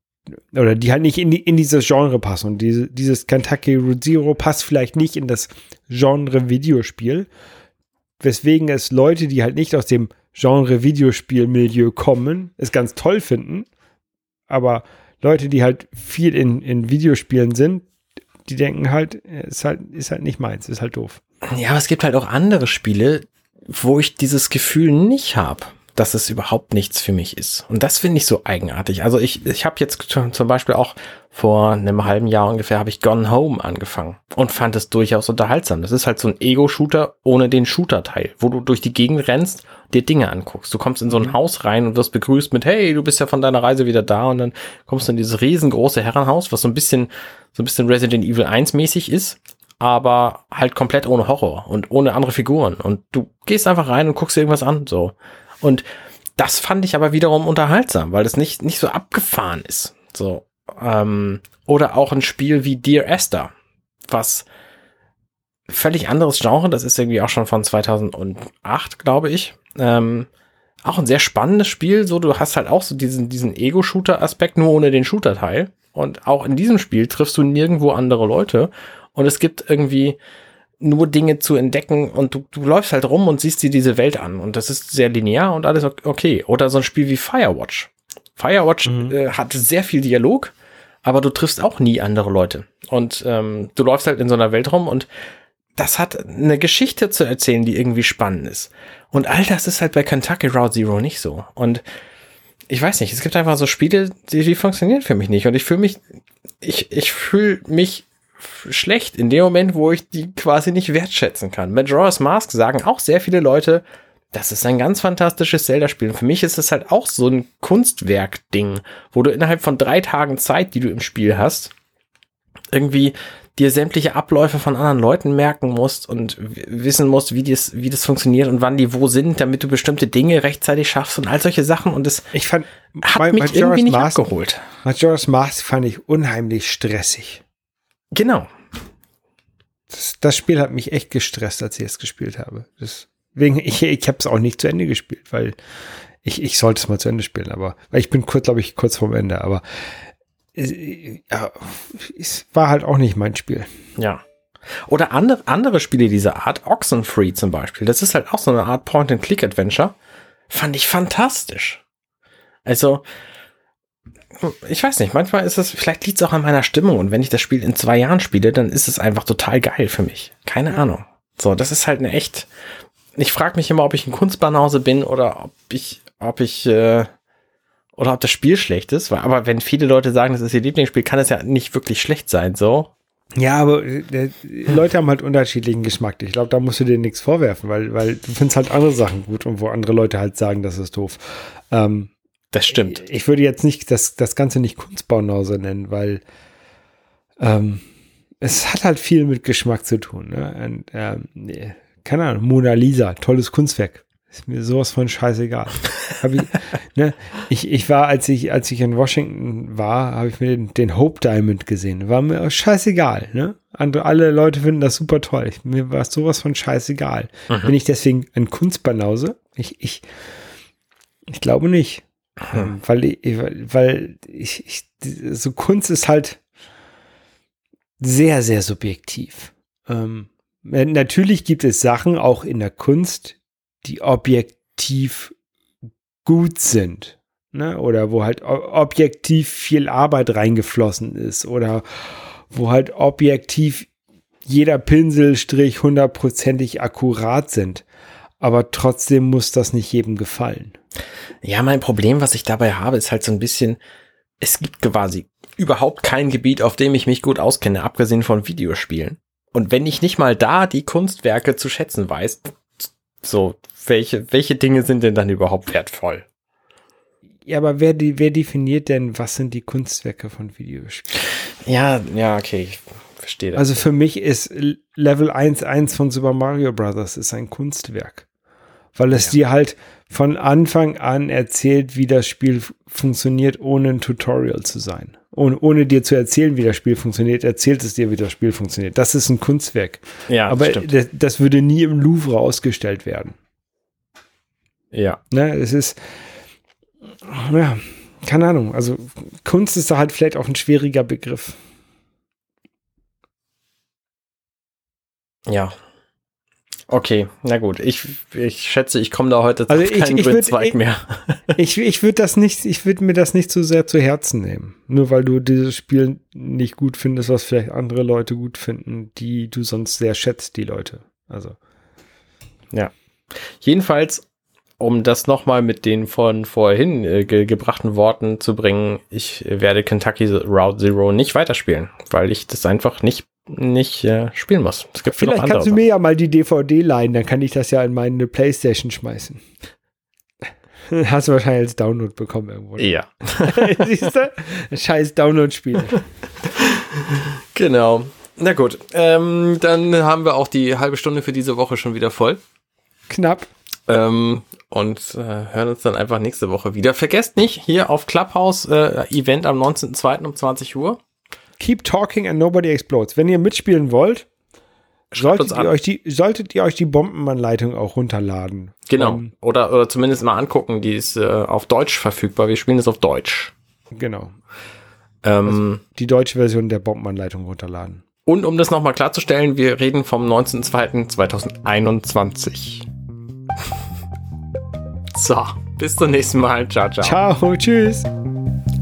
S2: oder die halt nicht in, die, in dieses Genre passen. Und diese, dieses Kentucky Root Zero passt vielleicht nicht in das Genre Videospiel, weswegen es Leute, die halt nicht aus dem Genre Videospielmilieu kommen, es ganz toll finden, aber Leute, die halt viel in, in Videospielen sind, die denken halt, ist halt, ist halt nicht meins, ist halt doof.
S3: Ja, aber es gibt halt auch andere Spiele, wo ich dieses Gefühl nicht habe dass es überhaupt nichts für mich ist. Und das finde ich so eigenartig. Also ich, ich habe jetzt zum Beispiel auch vor einem halben Jahr ungefähr habe ich Gone Home angefangen und fand es durchaus unterhaltsam. Das ist halt so ein Ego-Shooter ohne den Shooter-Teil, wo du durch die Gegend rennst, dir Dinge anguckst. Du kommst in so ein mhm. Haus rein und wirst begrüßt mit, hey, du bist ja von deiner Reise wieder da und dann kommst du in dieses riesengroße Herrenhaus, was so ein bisschen, so ein bisschen Resident Evil 1 mäßig ist aber halt komplett ohne Horror und ohne andere Figuren. Und du gehst einfach rein und guckst dir irgendwas an, so. Und das fand ich aber wiederum unterhaltsam, weil es nicht, nicht so abgefahren ist. So. Ähm, oder auch ein Spiel wie Dear Esther, was völlig anderes Genre, das ist irgendwie auch schon von 2008, glaube ich. Ähm, auch ein sehr spannendes Spiel, so du hast halt auch so diesen, diesen Ego-Shooter-Aspekt, nur ohne den Shooter-Teil. Und auch in diesem Spiel triffst du nirgendwo andere Leute. Und es gibt irgendwie nur Dinge zu entdecken und du, du läufst halt rum und siehst dir diese Welt an und das ist sehr linear und alles okay. Oder so ein Spiel wie Firewatch. Firewatch mhm. äh, hat sehr viel Dialog, aber du triffst auch nie andere Leute. Und ähm, du läufst halt in so einer Welt rum und das hat eine Geschichte zu erzählen, die irgendwie spannend ist. Und all das ist halt bei Kentucky Route Zero nicht so. Und ich weiß nicht, es gibt einfach so Spiele, die, die funktionieren für mich nicht. Und ich fühle mich, ich, ich fühle mich schlecht in dem Moment, wo ich die quasi nicht wertschätzen kann. Majora's Mask sagen auch sehr viele Leute, das ist ein ganz fantastisches Zelda-Spiel. Und für mich ist es halt auch so ein Kunstwerk-Ding, wo du innerhalb von drei Tagen Zeit, die du im Spiel hast, irgendwie dir sämtliche Abläufe von anderen Leuten merken musst und wissen musst, wie das, wie das funktioniert und wann die wo sind, damit du bestimmte Dinge rechtzeitig schaffst und all solche Sachen. Und das
S2: ich fand,
S3: hat bei, mich Majora's irgendwie nicht Mask, abgeholt.
S2: Majora's Mask fand ich unheimlich stressig.
S3: Genau.
S2: das, das Spiel hat mich echt gestresst, als ich es gespielt habe. Deswegen, ich, ich habe es auch nicht zu Ende gespielt, weil ich, ich sollte es mal zu Ende spielen, aber weil ich bin kurz, glaube ich, kurz vorm Ende, aber äh, ja, es war halt auch nicht mein Spiel.
S3: Ja. Oder andere, andere Spiele dieser Art, Oxenfree zum Beispiel, das ist halt auch so eine Art Point-and-Click-Adventure. Fand ich fantastisch. Also, ich weiß nicht, manchmal ist es, vielleicht liegt es auch an meiner Stimmung und wenn ich das Spiel in zwei Jahren spiele, dann ist es einfach total geil für mich. Keine Ahnung. So, das ist halt eine echt. Ich frage mich immer, ob ich ein Kunstbanause bin oder ob ich, ob ich, äh, oder ob das Spiel schlecht ist. Aber wenn viele Leute sagen, das ist ihr Lieblingsspiel, kann es ja nicht wirklich schlecht sein, so.
S2: Ja, aber äh, Leute haben halt unterschiedlichen Geschmack. Ich glaube, da musst du dir nichts vorwerfen, weil, weil du findest halt andere Sachen gut und wo andere Leute halt sagen, das ist doof. Ähm,
S3: das stimmt.
S2: Ich würde jetzt nicht das, das Ganze nicht Kunstbaunause nennen, weil ähm, es hat halt viel mit Geschmack zu tun. Ne? Und, ähm, keine Ahnung, Mona Lisa, tolles Kunstwerk. Ist mir sowas von scheißegal. ich, ne, ich, ich war, als ich, als ich in Washington war, habe ich mir den, den, Hope Diamond gesehen. War mir scheißegal. Ne? Andere, alle Leute finden das super toll. Ich, mir war sowas von scheißegal. Mhm. Bin ich deswegen ein Kunstbanause? Ich, ich, ich glaube nicht. Mhm. Weil, weil ich, ich, so Kunst ist halt sehr, sehr subjektiv. Ähm, natürlich gibt es Sachen auch in der Kunst, die objektiv gut sind. Ne? Oder wo halt objektiv viel Arbeit reingeflossen ist. Oder wo halt objektiv jeder Pinselstrich hundertprozentig akkurat sind. Aber trotzdem muss das nicht jedem gefallen.
S3: Ja, mein Problem, was ich dabei habe, ist halt so ein bisschen, es gibt quasi überhaupt kein Gebiet, auf dem ich mich gut auskenne, abgesehen von Videospielen. Und wenn ich nicht mal da die Kunstwerke zu schätzen weiß, so, welche, welche Dinge sind denn dann überhaupt wertvoll?
S2: Ja, aber wer, wer definiert denn, was sind die Kunstwerke von Videospielen?
S3: Ja, ja, okay, ich verstehe das.
S2: Also für mich ist Level 1.1 von Super Mario Bros. ist ein Kunstwerk. Weil es ja. dir halt von Anfang an erzählt, wie das Spiel funktioniert, ohne ein Tutorial zu sein. Ohne, ohne dir zu erzählen, wie das Spiel funktioniert, erzählt es dir, wie das Spiel funktioniert. Das ist ein Kunstwerk. Ja, aber das, das, würde nie im Louvre ausgestellt werden.
S3: Ja.
S2: Ne, es ist, ja, keine Ahnung. Also Kunst ist da halt vielleicht auch ein schwieriger Begriff.
S3: Ja, Okay, na gut. Ich, ich schätze, ich komme da heute
S2: also auf keinen ich, ich Zweig mehr. Ich, ich würde das nicht, ich würde mir das nicht so sehr zu Herzen nehmen. Nur weil du dieses Spiel nicht gut findest, was vielleicht andere Leute gut finden, die du sonst sehr schätzt, die Leute. Also.
S3: Ja. Jedenfalls, um das nochmal mit den von vorhin äh, ge gebrachten Worten zu bringen, ich werde Kentucky Route Zero nicht weiterspielen, weil ich das einfach nicht nicht äh, spielen muss.
S2: Es gibt Vielleicht kannst du mir ja mal die DVD leihen, dann kann ich das ja in meine Playstation schmeißen. Hast du wahrscheinlich als Download bekommen irgendwo.
S3: Ne? Ja.
S2: Siehst du? Scheiß Download-Spiel.
S3: Genau. Na gut, ähm, dann haben wir auch die halbe Stunde für diese Woche schon wieder voll.
S2: Knapp.
S3: Ähm, und äh, hören uns dann einfach nächste Woche wieder. Vergesst nicht, hier auf Clubhouse äh, Event am 19.02. um 20 Uhr.
S2: Keep Talking and Nobody Explodes. Wenn ihr mitspielen wollt, solltet ihr, euch die, solltet ihr euch die Bombenanleitung auch runterladen.
S3: Genau. Um, oder, oder zumindest mal angucken. Die ist äh, auf Deutsch verfügbar. Wir spielen es auf Deutsch.
S2: Genau. Ähm, also die deutsche Version der Bombenanleitung runterladen.
S3: Und um das nochmal klarzustellen, wir reden vom 19.02.2021. so, bis zum nächsten Mal. Ciao, ciao.
S2: Ciao, tschüss.